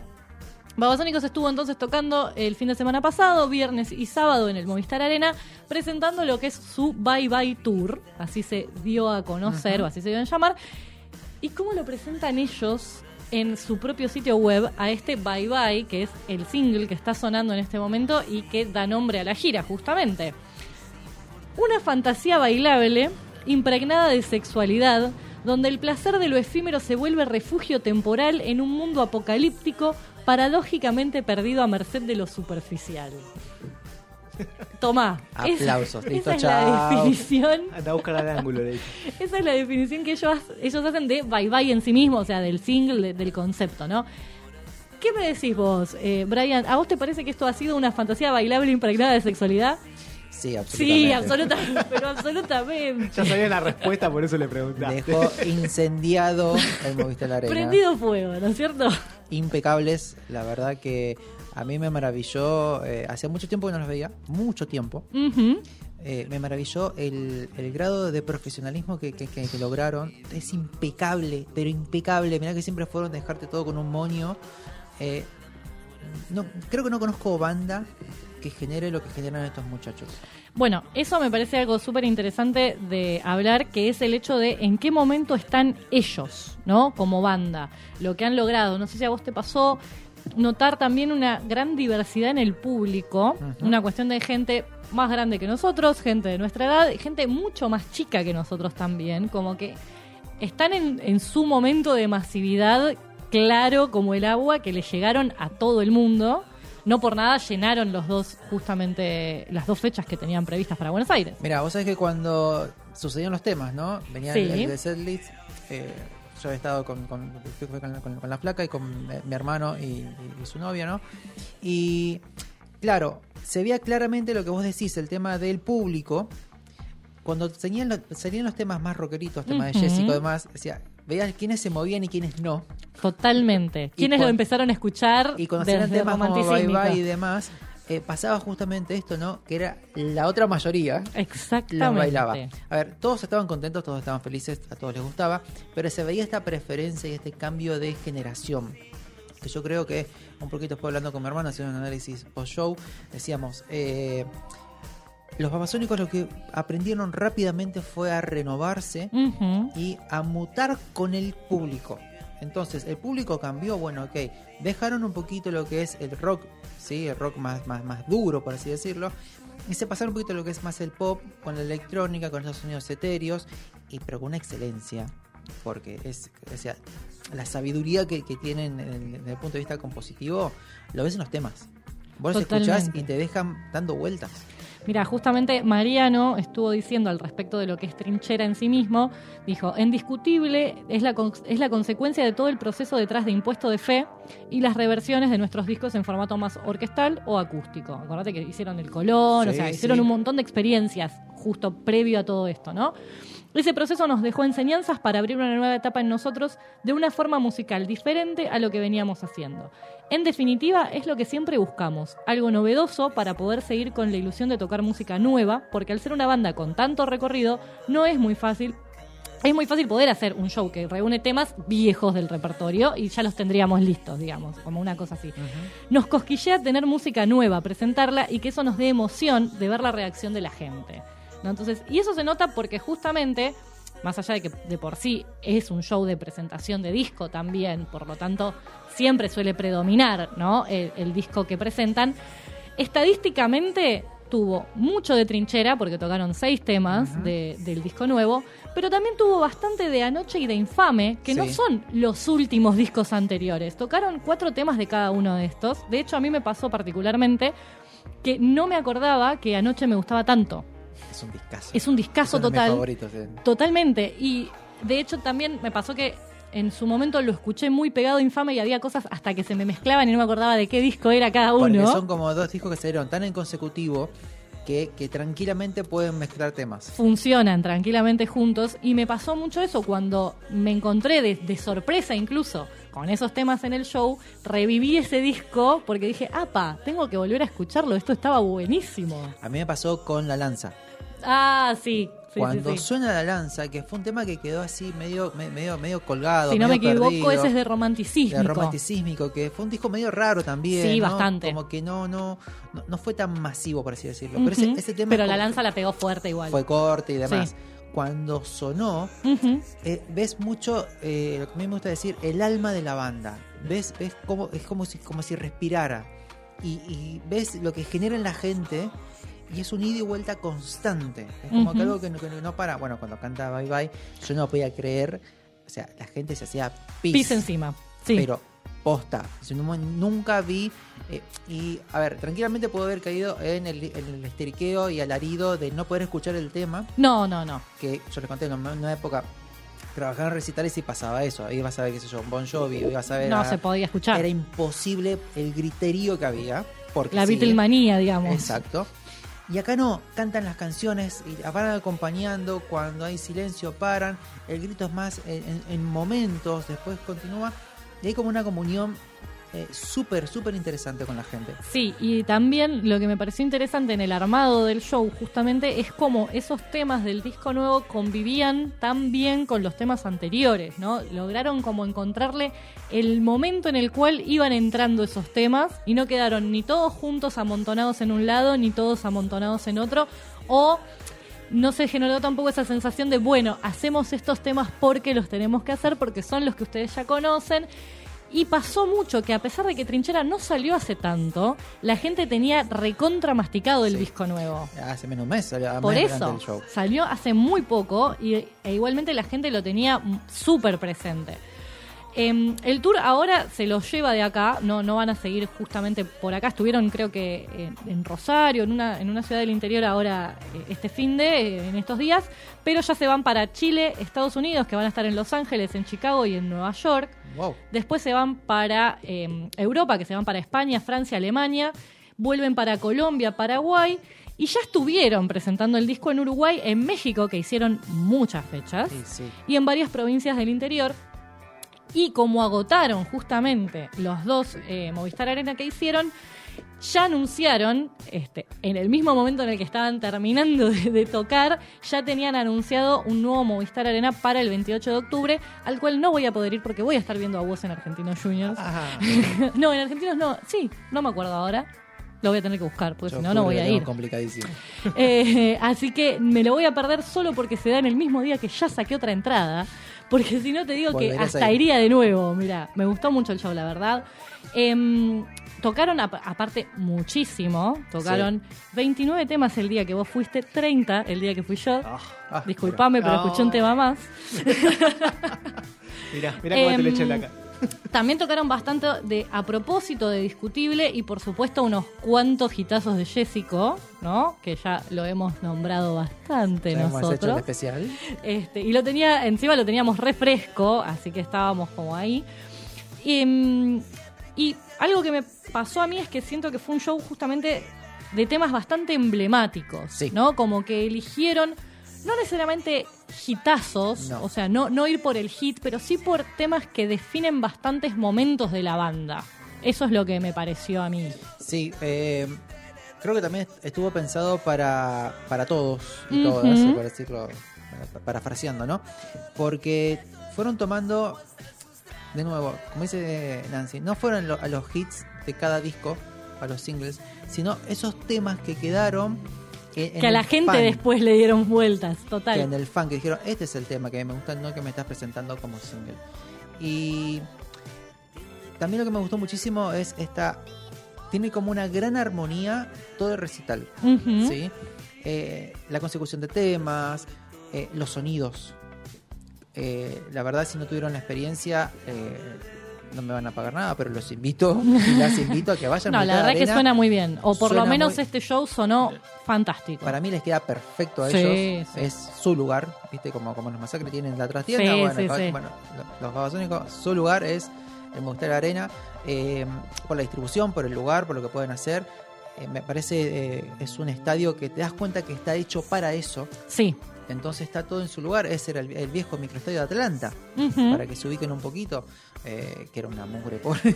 Babasónicos estuvo entonces tocando el fin de semana pasado, viernes y sábado en el Movistar Arena, presentando lo que es su Bye Bye Tour, así se dio a conocer Ajá. o así se dio a llamar. ¿Y cómo lo presentan ellos en su propio sitio web a este Bye Bye, que es el single que está sonando en este momento y que da nombre a la gira, justamente? Una fantasía bailable, impregnada de sexualidad, donde el placer de lo efímero se vuelve refugio temporal en un mundo apocalíptico paradójicamente perdido a merced de lo superficial. Tomá. esa- Aplausos, listo, esa es la definición. Anda a buscar el ángulo, le dije. Esa es la definición que ellos, ellos hacen de bye bye en sí mismo, o sea, del single, de- del concepto, ¿no? ¿Qué me decís vos, eh, Brian? ¿A vos te parece que esto ha sido una fantasía bailable impregnada de sexualidad? Sí, absolutamente. Sí, absolutamente, pero absolutamente. Ya sabía la respuesta, por eso le preguntaba. Dejó incendiado el Movistar La Arena. Prendido fuego, ¿no es cierto? Impecables, la verdad que a mí me maravilló, eh, hacía mucho tiempo que no los veía, mucho tiempo. Eh, me maravilló el, el grado de profesionalismo que, que- que- que lograron. Es impecable, pero impecable. Mirá que siempre fueron dejarte todo con un moño. Eh, no, creo que no conozco banda que genere lo que generan estos muchachos. Bueno, eso me parece algo súper interesante de hablar, que es el hecho de en qué momento están ellos, ¿no? Como banda, lo que han logrado. No sé si a vos te pasó notar también una gran diversidad en el público, una cuestión de gente más grande que nosotros, gente de nuestra edad, y gente mucho más chica que nosotros también, como que están en, en su momento de masividad claro como el agua que le llegaron a todo el mundo. No por nada llenaron los dos, justamente, las dos fechas que tenían previstas para Buenos Aires. Mira, vos sabés que cuando sucedían los temas, ¿no? Venía el, Sí. el de setlist, eh, yo había estado con, con, con, con- la flaca y con mi, mi hermano y, y- y su novia, ¿no? Y claro, se veía claramente lo que vos decís, el tema del público. Cuando salían los, salían los temas más rockeritos, temas Ujú. de Jessica y demás, decía, veías quiénes se movían y quiénes no. Totalmente. ¿Quiénes lo empezaron a escuchar Y cuando temas como Bye? Bye y demás, eh, pasaba justamente esto, ¿no? Que era la otra mayoría. Exactamente. Lo bailaba. A ver, todos estaban contentos, todos estaban felices, a todos les gustaba, pero se veía esta preferencia y este cambio de generación. Que yo creo que, un poquito después hablando con mi hermano, haciendo un análisis post-show, decíamos, eh, los babasónicos lo que aprendieron rápidamente fue a renovarse y a mutar con el público. Entonces, el público cambió, bueno, ok, dejaron un poquito lo que es el rock, ¿sí? El rock más, más, más duro, por así decirlo, y se pasaron un poquito lo que es más el pop, con la electrónica, con esos sonidos etéreos, y pero con una excelencia, porque es, o sea, la sabiduría que, que tienen en- desde el punto de vista compositivo, lo ves en los temas. Vos los escuchás y te dejan dando vueltas. Mira, justamente Mariano estuvo diciendo al respecto de lo que es trinchera en sí mismo, dijo, indiscutible es la, es la consecuencia de todo el proceso detrás de Impuesto de Fe y las reversiones de nuestros discos en formato más orquestal o acústico. Acordate que hicieron el Colón, o Sí, sea, sí. hicieron un montón de experiencias justo previo a todo esto, ¿no? Ese proceso nos dejó enseñanzas para abrir una nueva etapa en nosotros de una forma musical diferente a lo que veníamos haciendo. En definitiva, es lo que siempre buscamos, algo novedoso para poder seguir con la ilusión de tocar música nueva, porque al ser una banda con tanto recorrido, no es muy fácil. Es muy fácil poder hacer un show que reúne temas viejos del repertorio y ya los tendríamos listos, digamos, como una cosa así. Nos cosquillea tener música nueva, presentarla y que eso nos dé emoción de ver la reacción de la gente. ¿No? Entonces, y eso se nota porque justamente, más allá de que de por sí es un show de presentación de disco también, por lo tanto, siempre suele predominar ¿no? el, el disco que presentan, estadísticamente tuvo mucho de trinchera, porque tocaron seis temas de- del disco nuevo, pero también tuvo bastante de Anoche y de Infame, que no son los últimos discos anteriores. Tocaron cuatro temas de cada uno de estos. De hecho, a mí me pasó particularmente que no me acordaba que Anoche me gustaba tanto. Es un discazo. Es un discazo Es uno de mis total. favoritos, eh. Totalmente. Y de hecho también me pasó que en su momento lo escuché muy pegado a Infame y había cosas hasta que se me mezclaban y no me acordaba de qué disco era cada Porque uno. son como dos discos que salieron tan en consecutivo que, que tranquilamente pueden mezclar temas. funcionan tranquilamente juntos y me pasó mucho eso cuando me encontré de, de sorpresa incluso con esos temas en el show, reviví ese disco porque dije, apa, tengo que volver a escucharlo, esto estaba buenísimo. A mí me pasó con La Lanza. Ah, sí. sí, Cuando sí, sí. suena La Lanza, que fue un tema que quedó así medio, me- medio, medio colgado. Si no me equivoco, perdido, ese es de romanticismo. de romanticísmico, que fue un disco medio raro también. Sí, ¿no? bastante. Como que no, no, no, no fue tan masivo, por así decirlo. Pero ese, tema Pero la como- lanza la pegó fuerte igual. fue corte y demás. Cuando sonó, eh, ves mucho, eh, lo que a mí me gusta decir, el alma de la banda. Ves, ves cómo, es como si, como si respirara. Y, y ves lo que genera en la gente y es un ida y vuelta constante. Es como que algo que no, que no para. Bueno, cuando canta Bye Bye, yo no podía creer, o sea, la gente se hacía pis. Pis encima. Sí. Pero posta. Nunca vi. eh, y a ver, tranquilamente puedo haber caído en el, en el esteriqueo y alarido de no poder escuchar el tema No, no, no. que yo les conté en una, época trabajaba en recitales y pasaba eso. Ahí ibas a ver, qué sé yo, Bon Jovi, ibas a ver. No a- se podía escuchar. Era imposible el griterío que había. Porque La sí, Beatlemanía, digamos. Exacto. Y acá no, cantan las canciones y van acompañando, cuando hay silencio paran, el grito es más en, en- en momentos, después continúa, y hay como una comunión eh, súper, súper interesante con la gente. Sí, y también lo que me pareció interesante en el armado del show justamente es cómo esos temas del disco nuevo convivían tan bien con los temas anteriores, ¿no? Lograron como encontrarle el momento en el cual iban entrando esos temas y no quedaron ni todos juntos amontonados en un lado ni todos amontonados en otro o no se generó tampoco esa sensación de, bueno, hacemos estos temas porque los tenemos que hacer, porque son los que ustedes ya conocen. Y pasó mucho que a pesar de que Trinchera no salió hace tanto, la gente tenía recontra masticado el disco nuevo. Hace menos un mes, salió- Por mes eso, el show. salió hace muy poco y, e igualmente la gente lo tenía súper presente. Em, el tour ahora se los lleva de acá, no, no van a seguir justamente por acá. Estuvieron creo que en, en Rosario, en una, en una ciudad del interior ahora eh, este fin de, eh, en estos días, pero ya se van para Chile, Estados Unidos, que van a estar en Los Ángeles, en Chicago y en Nueva York. Wow. Después se van para em, Europa, que se van para España, Francia, Alemania. Vuelven para Colombia, Paraguay. Y ya estuvieron presentando el disco en Uruguay, en México, que hicieron muchas fechas. Sí, sí. Y en varias provincias del interior. Y como agotaron justamente los dos eh, Movistar Arena que hicieron, ya anunciaron, este, en el mismo momento en el que estaban terminando de, de tocar, ya tenían anunciado un nuevo Movistar Arena para el 28 de octubre, al cual no voy a poder ir porque voy a estar viendo a vos en Argentinos Juniors. no, en Argentinos no, sí, no me acuerdo ahora. Lo voy a tener que buscar, porque si no, no voy a ir. complicadísimo. Eh, así que me lo voy a perder solo porque se da en el mismo día que ya saqué otra entrada. Porque si no te digo que hasta iría de nuevo. Mira, me gustó mucho el show, la verdad. Em, tocaron ap- aparte muchísimo. Tocaron 29 temas el día que vos fuiste, 30 el día que fui yo. Disculpame, mira. pero escuché un tema más. Mirá, mirá cómo te le eché Em, la cara. También tocaron bastante de a propósito de discutible y por supuesto unos cuantos hitazos de Jessico, ¿no? Que ya lo hemos nombrado bastante Ya hemos hecho nosotros. especial. Este, y lo tenía, encima lo teníamos refresco, así que estábamos como ahí. Y, mm, y algo que me pasó a mí es que siento que fue un show justamente de temas bastante emblemáticos, ¿no? Como que eligieron, no necesariamente hitazos, No. o sea, no, no ir por el hit, pero sí por temas que definen bastantes momentos de la banda. Eso es lo que me pareció a mí. Sí, eh, creo que también estuvo pensado para, para todos y todas, por decirlo, para- parafraseando, ¿no? Porque fueron tomando, de nuevo, como dice Nancy, no fueron lo- a los hits de cada disco, a los singles, sino esos temas que quedaron. Que, a la gente después le dieron vueltas, total. que en el fan que dijeron, este es el tema que me gusta, no que me estás presentando como single. Y también lo que me gustó muchísimo es esta, tiene como una gran armonía todo el recital. ¿sí? Eh, la consecución de temas, eh, los sonidos. Eh, la verdad, si no tuvieron la experiencia, no me van a pagar nada, pero los invito, y las invito a que vayan. No, la Movistar verdad que Arena. suena muy bien. O por lo menos muy- este show sonó fantástico. Para mí les queda perfecto a Sí, ellos. sí. Es su lugar, ¿viste? Como, como los masacres tienen la trastienda. Sí, bueno, sí, ca- sí. bueno, lo- los babasónicos, su lugar es el Movistar Arena. eh, por la distribución, por el lugar, por lo que pueden hacer. Eh, me parece eh, es un estadio que te das cuenta que está hecho para eso. Sí. Entonces está todo en su lugar. Ese era el, el viejo microestadio de Atlanta. Para que se ubiquen un poquito. eh, que era una mugre pobre.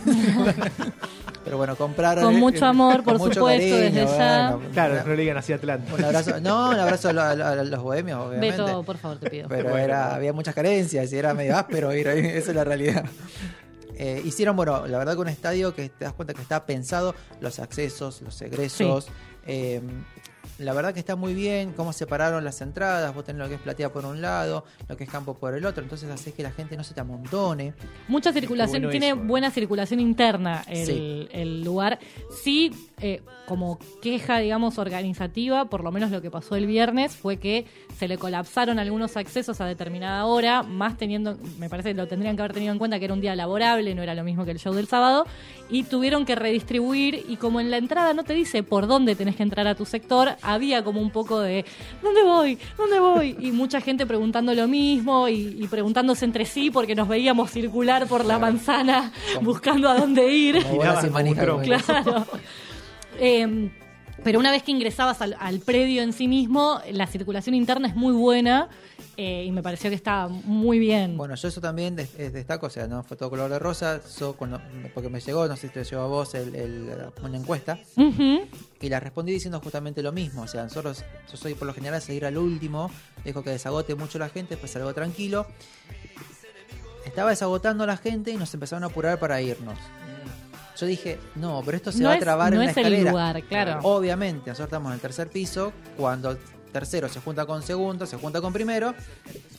Pero bueno, compraron. Con mucho amor, por mucho supuesto, cariño, desde ya. bueno, Claro, no le digan así a Atlanta. un abrazo, no, un abrazo a, lo- a lo- a los bohemios, obviamente. Beto, por favor, te pido. Pero Bueno. era, había muchas carencias y era medio áspero ir ahí, esa es la realidad. Eh, hicieron, bueno, la verdad que un estadio que te das cuenta que está pensado, los accesos, los egresos. eh, la verdad que está muy bien cómo separaron las entradas, vos tenés lo que es platea por un lado, lo que es campo por el otro, entonces haces que la gente no se te amontone. Mucha circulación, bueno tiene eso. buena circulación interna el, Sí. el lugar. Sí, eh, como queja, digamos, organizativa, por lo menos lo que pasó el viernes fue que se le colapsaron algunos accesos a determinada hora, más teniendo, me parece que lo tendrían que haber tenido en cuenta que era un día laborable, no era lo mismo que el show del sábado, y tuvieron que redistribuir, y como en la entrada no te dice por dónde tenés que entrar a tu sector, había como un poco de ¿dónde voy? ¿dónde voy? Y mucha gente preguntando lo mismo y, y preguntándose entre sí porque nos veíamos circular por la manzana buscando a dónde ir. Claro. Eh, pero una vez que ingresabas al, al predio en sí mismo, la circulación interna es muy buena eh, y me pareció que estaba muy bien. Bueno, yo eso también des- destaco, o sea, no fue todo color de rosa, so- cuando- porque me llegó, no sé si te llegó a vos el- el- una encuesta, y la respondí diciendo justamente lo mismo, o sea, nosotros, yo soy por lo general seguir al último, dejo que desagote mucho la gente, después salgo tranquilo. Estaba desagotando a la gente y nos empezaron a apurar para irnos. Yo dije, no, pero esto se No va a trabar no en la es el escalera. lugar, claro. Obviamente, nosotros estamos en el tercer piso, cuando tercero se junta con segundo, se junta con primero,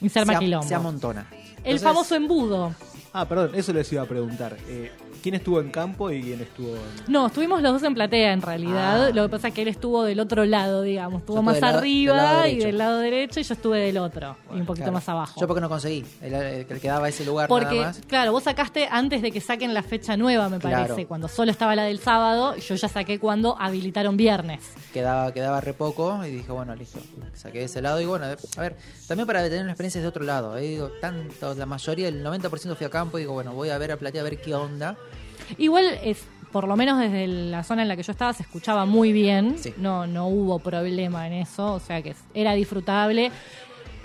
Y se arma quilombo. se amontona. El famoso embudo. Ah, perdón, eso les iba a preguntar. Eh, ¿Quién estuvo en campo y quién estuvo en.? No, estuvimos los dos en platea en realidad. Ah. Lo que pasa es que él estuvo del otro lado, digamos. Estuvo más lado- arriba del lado y del lado derecho y yo estuve del otro. y un poquito Claro. más abajo. Yo porque no conseguí, el, el que quedaba ese lugar Porque, nada más. claro, vos sacaste antes de que saquen la fecha nueva, me Claro. parece. Cuando solo estaba la del sábado, yo ya saqué cuando habilitaron viernes. Quedaba, quedaba re poco y dije, bueno, listo, saqué ese lado y bueno, a ver, también para tener una experiencia de otro lado, eh, digo, tanto, la mayoría, el 90% fui a campo y digo, bueno, voy a ver a platea a ver qué onda. Igual es, por lo menos desde la zona en la que yo estaba, se escuchaba muy bien. No, no hubo problema en eso. O sea que era disfrutable.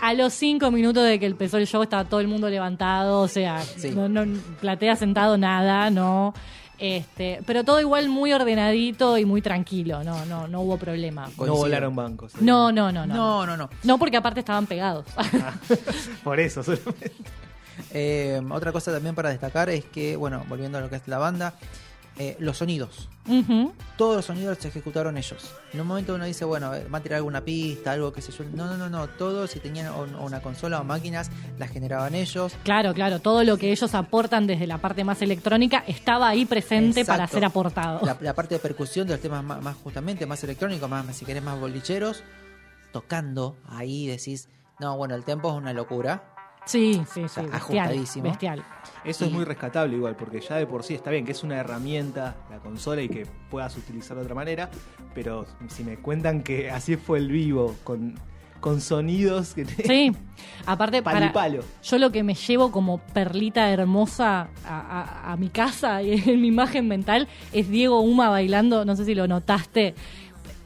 A los cinco minutos de que empezó el show estaba todo el mundo levantado, o sea, Sí. no, no- platea sentado nada, no. Este, pero todo igual muy ordenadito y muy tranquilo, no, no, no hubo problema. No volaron bancos. No, no, no, no. No, no, no. No, porque aparte estaban pegados. Por eso, solamente. Eh, otra cosa también para destacar es que, bueno, volviendo a lo que es la banda, eh, los sonidos. Todos los sonidos se ejecutaron ellos. En un momento uno dice, bueno, va a tirar alguna pista, algo que sé yo. No, no, no, no. Todos, si tenían o- una consola o máquinas, las generaban ellos. Claro, claro, todo lo que ellos aportan desde la parte más electrónica estaba ahí presente para ser aportado. La, la parte de percusión de los temas más, más justamente, más electrónicos, más, más, si querés, más bolicheros, tocando, ahí decís, no, bueno, el tempo es una locura. Sí, sí, sí, sea, bestial, ajustadísimo. bestial. Eso es muy rescatable igual, porque ya de por sí está bien que es una herramienta la consola y que puedas utilizar de otra manera, pero si me cuentan que así fue el vivo, con, con sonidos que te... Sí, aparte Palo para palo. yo lo que me llevo como perlita hermosa a, a- a mi casa y en mi imagen mental es Diego Uma bailando, no sé si lo notaste.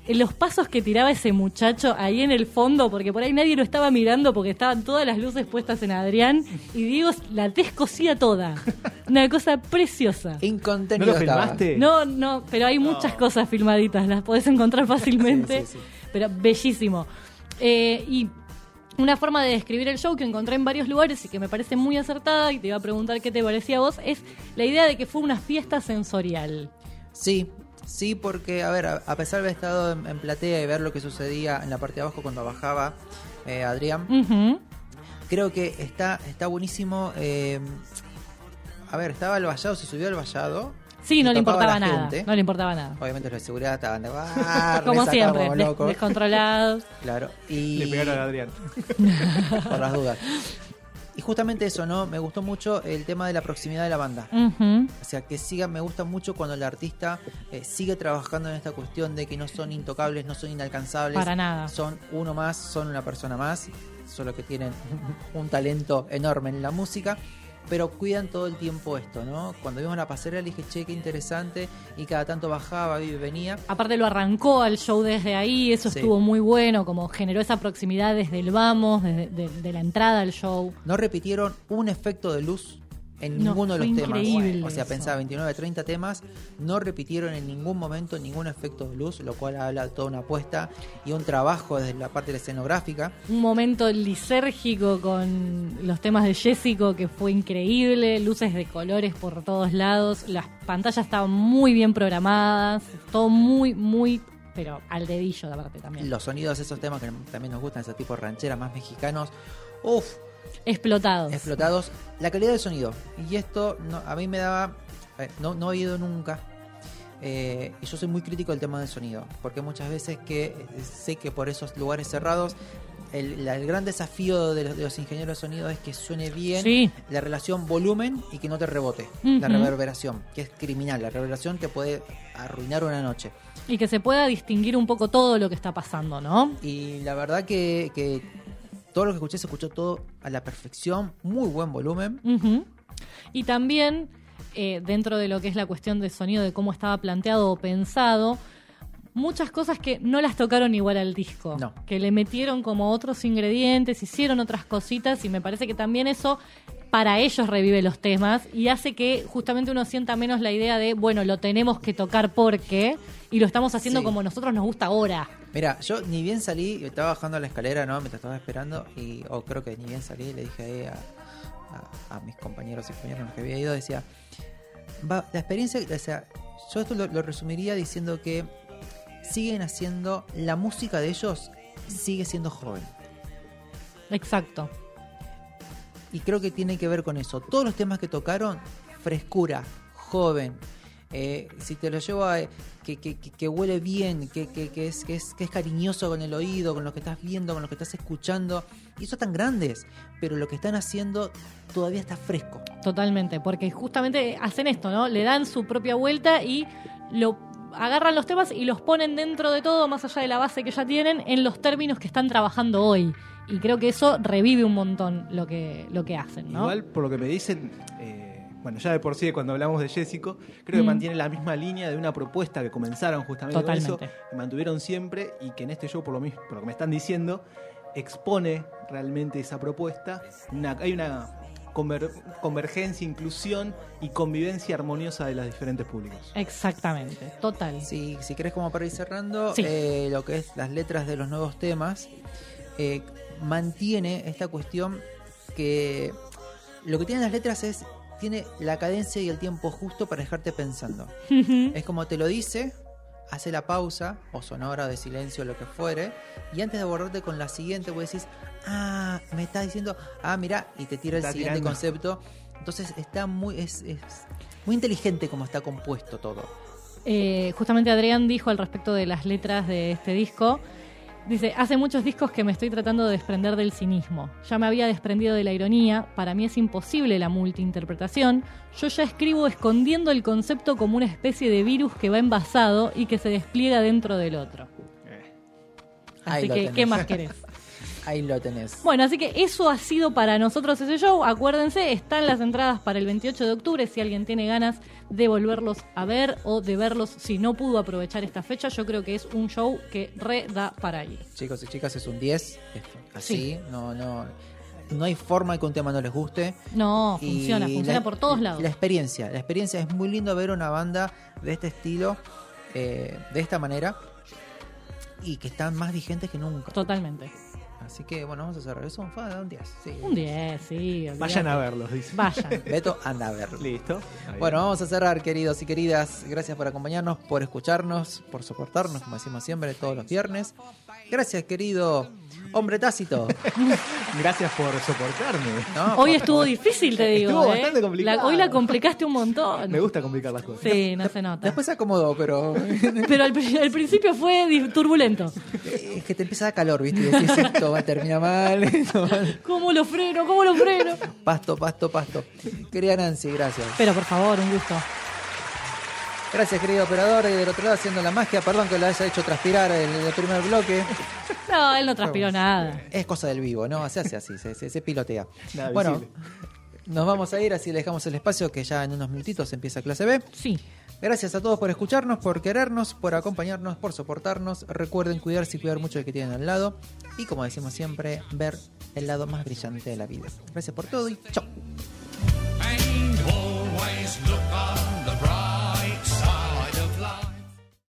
Los pasos que tiraba ese muchacho ahí en el fondo, porque por ahí nadie lo estaba mirando porque estaban todas las luces puestas en Adrián y Diego la descosía toda. Una cosa preciosa. Incontenido ¿No lo estaba. filmaste? No, no, pero hay muchas cosas filmaditas, las podés encontrar fácilmente, Sí, sí, sí. pero bellísimo. Eh, y una forma de describir el show que encontré en varios lugares y que me parece muy acertada, y te iba a preguntar qué te parecía a vos, es la idea de que fue una fiesta sensorial. Sí, sí, porque, a ver, a, a pesar de haber estado en, en platea y ver lo que sucedía en la parte de abajo cuando bajaba eh, Adrián, creo que está, está buenísimo. eh, a ver, estaba el vallado, se subió al vallado. Sí, no le importaba nada, gente. no le importaba nada. Obviamente los de seguridad estaban de "Ah, Como siempre, des- locos". descontrolados. Claro, y Le pegaron a Adrián. por las dudas. Y justamente eso, ¿no? Me gustó mucho el tema de la proximidad de la banda. O sea, que siga, me gusta mucho cuando el artista eh, sigue trabajando en esta cuestión de que no son intocables, no son inalcanzables. Para nada. Son uno más, son una persona más, solo que tienen un talento enorme en la música. Pero cuidan todo el tiempo esto, ¿no? Cuando vimos la pasarela dije, che, qué interesante. Y cada tanto bajaba y venía. Aparte lo arrancó al show desde ahí, eso Sí. estuvo muy bueno, como generó esa proximidad desde el vamos, desde de, de la entrada al show. No repitieron un efecto de luz en No, ninguno de los temas. O sea, eso. pensaba 29, 30 temas, no repitieron en ningún momento ningún efecto de luz, lo cual habla de toda una apuesta y un trabajo desde la parte de la escenográfica. Un momento lisérgico con los temas de Jessico que fue increíble, luces de colores por todos lados, las pantallas estaban muy bien programadas, todo muy, muy, pero al dedillo de aparte también. Los sonidos de esos temas que también nos gustan, esos tipos rancheras más mexicanos. Uf, Explotados. explotados. La calidad del sonido. Y esto no, a mí me daba. eh, no, no he oído nunca. eh, y yo soy muy crítico del tema del sonido. Porque muchas veces que eh, sé que por esos lugares cerrados el, la- el gran desafío de los, de los ingenieros de sonido es que suene bien Sí. la relación volumen y que no te rebote. La reverberación, que es criminal. La reverberación te puede arruinar una noche. Y que se pueda distinguir un poco todo lo que está pasando, ¿no? Y la verdad que, que todo lo que escuché se escuchó todo a la perfección, muy buen volumen. Y también, eh, dentro de lo que es la cuestión de sonido, de cómo estaba planteado o pensado, muchas cosas que no las tocaron igual al disco. No. Que le metieron como otros ingredientes, hicieron otras cositas y me parece que también eso para ellos revive los temas y hace que justamente uno sienta menos la idea de, bueno, lo tenemos que tocar porque y lo estamos haciendo Sí. como nosotros nos gusta ahora. Mira, yo ni bien salí, estaba bajando la escalera, ¿no? Mientras estaba esperando, y o creo que ni bien salí, le dije ahí a, a- a mis compañeros y compañeras con los que había ido, decía, va, la experiencia, o sea, yo esto lo, lo resumiría diciendo que siguen haciendo, la música de ellos sigue siendo joven. Exacto. Y creo que tiene que ver con eso. Todos los temas que tocaron, frescura, joven. Eh, si te lo llevo a eh, que, que- que- que huele bien, que, que- que es, que, es, que es cariñoso con el oído, con lo que estás viendo, con lo que estás escuchando. Y eso tan grandes, pero lo que están haciendo todavía está fresco. Totalmente, porque justamente hacen esto, ¿no? Le dan su propia vuelta y lo agarran los temas y los ponen dentro de todo, más allá de la base que ya tienen, en los términos que están trabajando hoy. Y creo que eso revive un montón lo que, lo que hacen, ¿no? Igual, por lo que me dicen, eh, bueno, ya de por sí, cuando hablamos de Jessico, creo que Mm. mantiene la misma línea de una propuesta que comenzaron justamente con eso, que mantuvieron siempre y que en este show, por lo, mismo, por lo que me están diciendo, expone realmente esa propuesta. Una- hay una conver- convergencia, inclusión y convivencia armoniosa de los diferentes públicos. Exactamente, total. Si, si querés como para ir cerrando, Sí. eh, lo que es las letras de los nuevos temas, eh, mantiene esta cuestión que lo que tienen las letras es, tiene la cadencia y el tiempo justo para dejarte pensando. Es como te lo dice, hace la pausa, o sonora de silencio, lo que fuere, y antes de abordarte con la siguiente, vos decís, ah, me está diciendo, ah, mira, y te tira el siguiente tirando. concepto. Entonces está muy, es, es muy inteligente como está compuesto todo. Eh, justamente Adrián dijo al respecto de las letras de este disco. Dice, hace muchos discos que me estoy tratando de desprender del cinismo. Ya me había desprendido de la ironía, para mí es imposible la multiinterpretación. Yo ya escribo escondiendo el concepto como una especie de virus que va envasado y que se despliega dentro del otro. Ahí Así que, tenés. ¿qué más querés? Ahí lo tenés. Bueno, así que eso ha sido para nosotros ese show. Acuérdense, están las entradas para el 28 de octubre. Si alguien tiene ganas de volverlos a ver o de verlos si no pudo aprovechar esta fecha, yo creo que es un show que re da para ir. Chicos y chicas, es un 10. esto, Así, Sí. no, no, no hay forma de que un tema no les guste. No, Y funciona, funciona la- por todos lados. La experiencia, la experiencia es muy lindo ver una banda de este estilo, eh, de esta manera, y que están más vigentes que nunca. Totalmente. Así que bueno, vamos a cerrar eso. Un, fa- un 10. Sí. Un 10, sí. Vayan a verlos, dice. Vayan. Beto, anda a verlo. Listo. Bueno, vamos a cerrar, queridos y queridas. Gracias por acompañarnos, por escucharnos, por soportarnos, como decimos siempre, todos los viernes. Gracias, querido hombre tácito. Gracias por soportarme. No, Hoy por estuvo difícil, te digo. Estuvo ¿eh? bastante complicado. La- hoy la complicaste un montón. Me gusta complicar las cosas. Sí, no se nota. Después se acomodó, pero Pero al, pri- al principio fue turbulento. es que te empieza a dar calor, ¿viste? Y decís, esto va a terminar mal. esto va- ¿Cómo lo freno? ¿Cómo lo freno? Pasto, pasto, pasto. Querida Nancy, gracias. Pero por favor, un gusto. Gracias, querido operador. Y del otro lado haciendo la magia. Perdón que lo haya hecho transpirar el, el primer bloque. No, él no transpiró nada. Es cosa del vivo, ¿no? Se hace así, se, se- se pilotea. Nada bueno, visible. nos vamos a ir, así le dejamos el espacio que ya en unos minutitos empieza clase B. Sí. Gracias a todos por escucharnos, por querernos, por acompañarnos, por soportarnos. Recuerden cuidarse y cuidar mucho el que tienen al lado. Y como decimos siempre, ver el lado más brillante de la vida. Gracias por todo y chao.